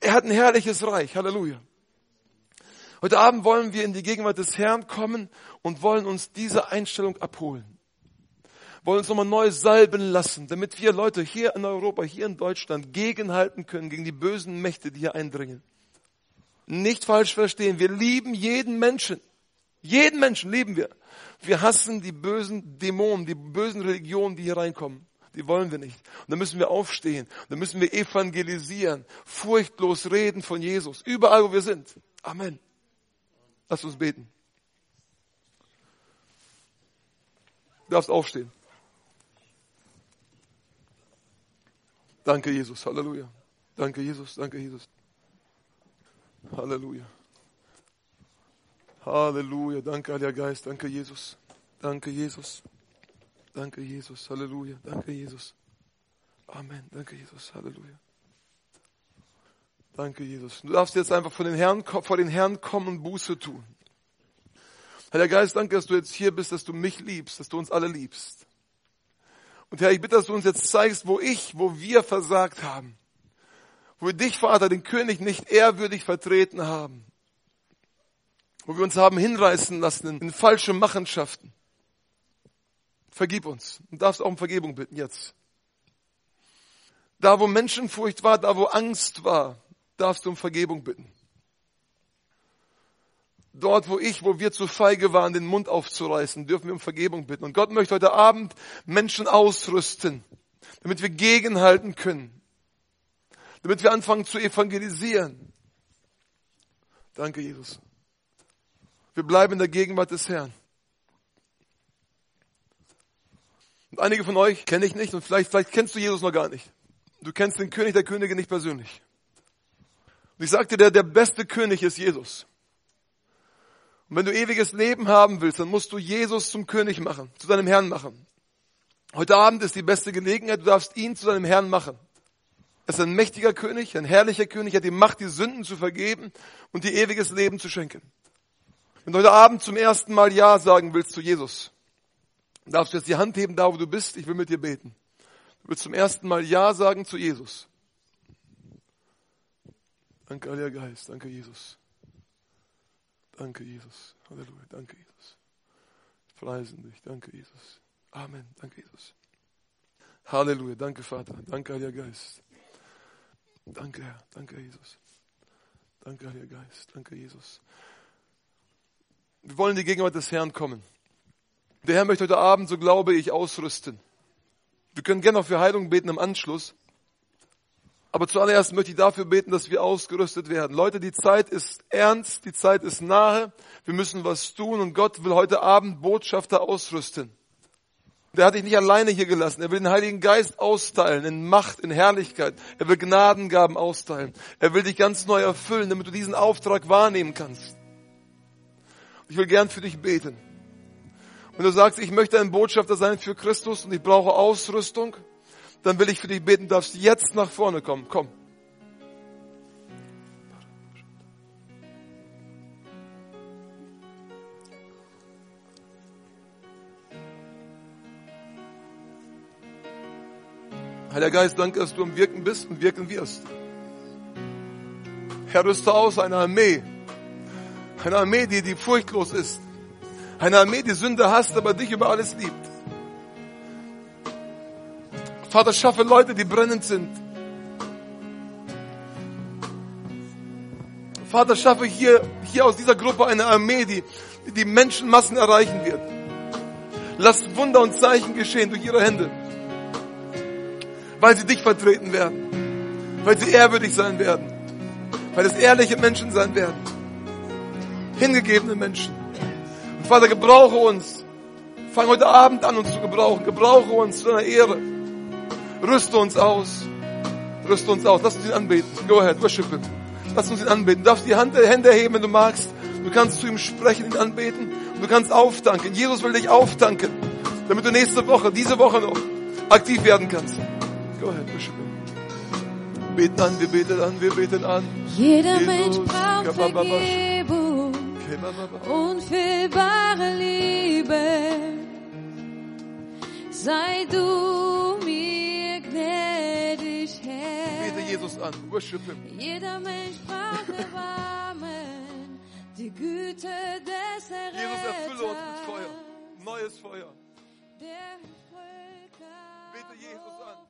Er hat ein herrliches Reich. Halleluja. Heute Abend wollen wir in die Gegenwart des Herrn kommen und wollen uns diese Einstellung abholen wollen uns nochmal neu salben lassen, damit wir Leute hier in Europa, hier in Deutschland gegenhalten können gegen die bösen Mächte, die hier eindringen. Nicht falsch verstehen, wir lieben jeden Menschen. Jeden Menschen lieben wir. Wir hassen die bösen Dämonen, die bösen Religionen, die hier reinkommen. Die wollen wir nicht. Und dann müssen wir aufstehen. Dann müssen wir evangelisieren, furchtlos reden von Jesus, überall wo wir sind. Amen. Lass uns beten. Du darfst aufstehen. Danke, Jesus. Halleluja. Danke, Jesus. Danke, Jesus. Halleluja. Halleluja. Danke, Heiliger Geist. Danke, Jesus. Danke, Jesus. Danke, Jesus. Halleluja. Danke, Jesus. Amen. Danke, Jesus. Halleluja. Danke, Jesus. Du darfst jetzt einfach vor den Herrn, vor den Herrn kommen und Buße tun. Heiliger Geist, danke, dass du jetzt hier bist, dass du mich liebst, dass du uns alle liebst. Und Herr, ich bitte, dass du uns jetzt zeigst, wo ich, wo wir versagt haben. Wo wir dich, Vater, den König nicht ehrwürdig vertreten haben. Wo wir uns haben hinreißen lassen in, falsche Machenschaften. Vergib uns. Du darfst auch um Vergebung bitten, jetzt. Da, wo Menschenfurcht war, da, wo Angst war, darfst du um Vergebung bitten. Dort, wo ich, wo wir zu feige waren, den Mund aufzureißen, dürfen wir um Vergebung bitten. Und Gott möchte heute Abend Menschen ausrüsten, damit wir gegenhalten können. Damit wir anfangen zu evangelisieren. Danke, Jesus. Wir bleiben in der Gegenwart des Herrn. Und einige von euch kenne ich nicht und vielleicht, vielleicht kennst du Jesus noch gar nicht. Du kennst den König der Könige nicht persönlich. Und ich sagte, der, der beste König ist Jesus. Und wenn du ewiges Leben haben willst, dann musst du Jesus zum König machen, zu deinem Herrn machen. Heute Abend ist die beste Gelegenheit, du darfst ihn zu deinem Herrn machen. Er ist ein mächtiger König, ein herrlicher König, er hat die Macht, die Sünden zu vergeben und dir ewiges Leben zu schenken. Wenn du heute Abend zum ersten Mal Ja sagen willst zu Jesus, darfst du jetzt die Hand heben, da wo du bist, ich will mit dir beten. Du willst zum ersten Mal Ja sagen zu Jesus. Danke, Heiliger Geist, danke Jesus. Danke, Jesus. Halleluja. Danke, Jesus. Preisen dich. Danke, Jesus. Amen. Danke, Jesus. Halleluja. Danke, Vater. Danke, Heiliger Geist. Danke, Herr. Danke, Jesus. Danke, Heiliger Geist. Danke, Jesus. Wir wollen in die Gegenwart des Herrn kommen. Der Herr möchte heute Abend, so glaube ich, ausrüsten. Wir können gerne noch für Heilung beten im Anschluss. Aber zuallererst möchte ich dafür beten, dass wir ausgerüstet werden. Leute, die Zeit ist ernst, die Zeit ist nahe. Wir müssen was tun und Gott will heute Abend Botschafter ausrüsten. Der hat dich nicht alleine hier gelassen. Er will den Heiligen Geist austeilen in Macht, in Herrlichkeit. Er will Gnadengaben austeilen. Er will dich ganz neu erfüllen, damit du diesen Auftrag wahrnehmen kannst. Ich will gern für dich beten. Wenn du sagst, ich möchte ein Botschafter sein für Christus und ich brauche Ausrüstung, dann will ich für dich beten, darfst jetzt nach vorne kommen. Komm. Heiliger Geist, danke, dass du am Wirken bist und wirken wirst. Herr, rüste aus eine Armee. Eine Armee, die, die furchtlos ist. Eine Armee, die Sünde hasst, aber dich über alles liebt. Vater, schaffe Leute, die brennend sind. Vater, schaffe hier, hier aus dieser Gruppe eine Armee, die die Menschenmassen erreichen wird. Lass Wunder und Zeichen geschehen durch ihre Hände. Weil sie dich vertreten werden. Weil sie ehrwürdig sein werden. Weil es ehrliche Menschen sein werden. Hingegebene Menschen. Und Vater, gebrauche uns. Fang heute Abend an, uns zu gebrauchen. Gebrauche uns zu deiner Ehre. Rüste uns aus. Rüste uns aus. Lass uns ihn anbeten. Go ahead, worship him. Lass uns ihn anbeten. Du darfst die Hand, Hände erheben, wenn du magst. Du kannst zu ihm sprechen, ihn anbeten. Und du kannst auftanken. Jesus will dich auftanken. Damit du nächste Woche, diese Woche noch, aktiv werden kannst. Go ahead, worship him. Beten an, wir beten an, wir beten an. Jeder Mensch braucht Vergebung. Unfehlbare Liebe. Sei du mir gnädig, Herr. Bete Jesus an. Worship him. Jeder Mensch braucht Erbarmen, die Güte des Erretters. Jesus, erfülle uns mit Feuer. Neues Feuer. Bete Jesus an.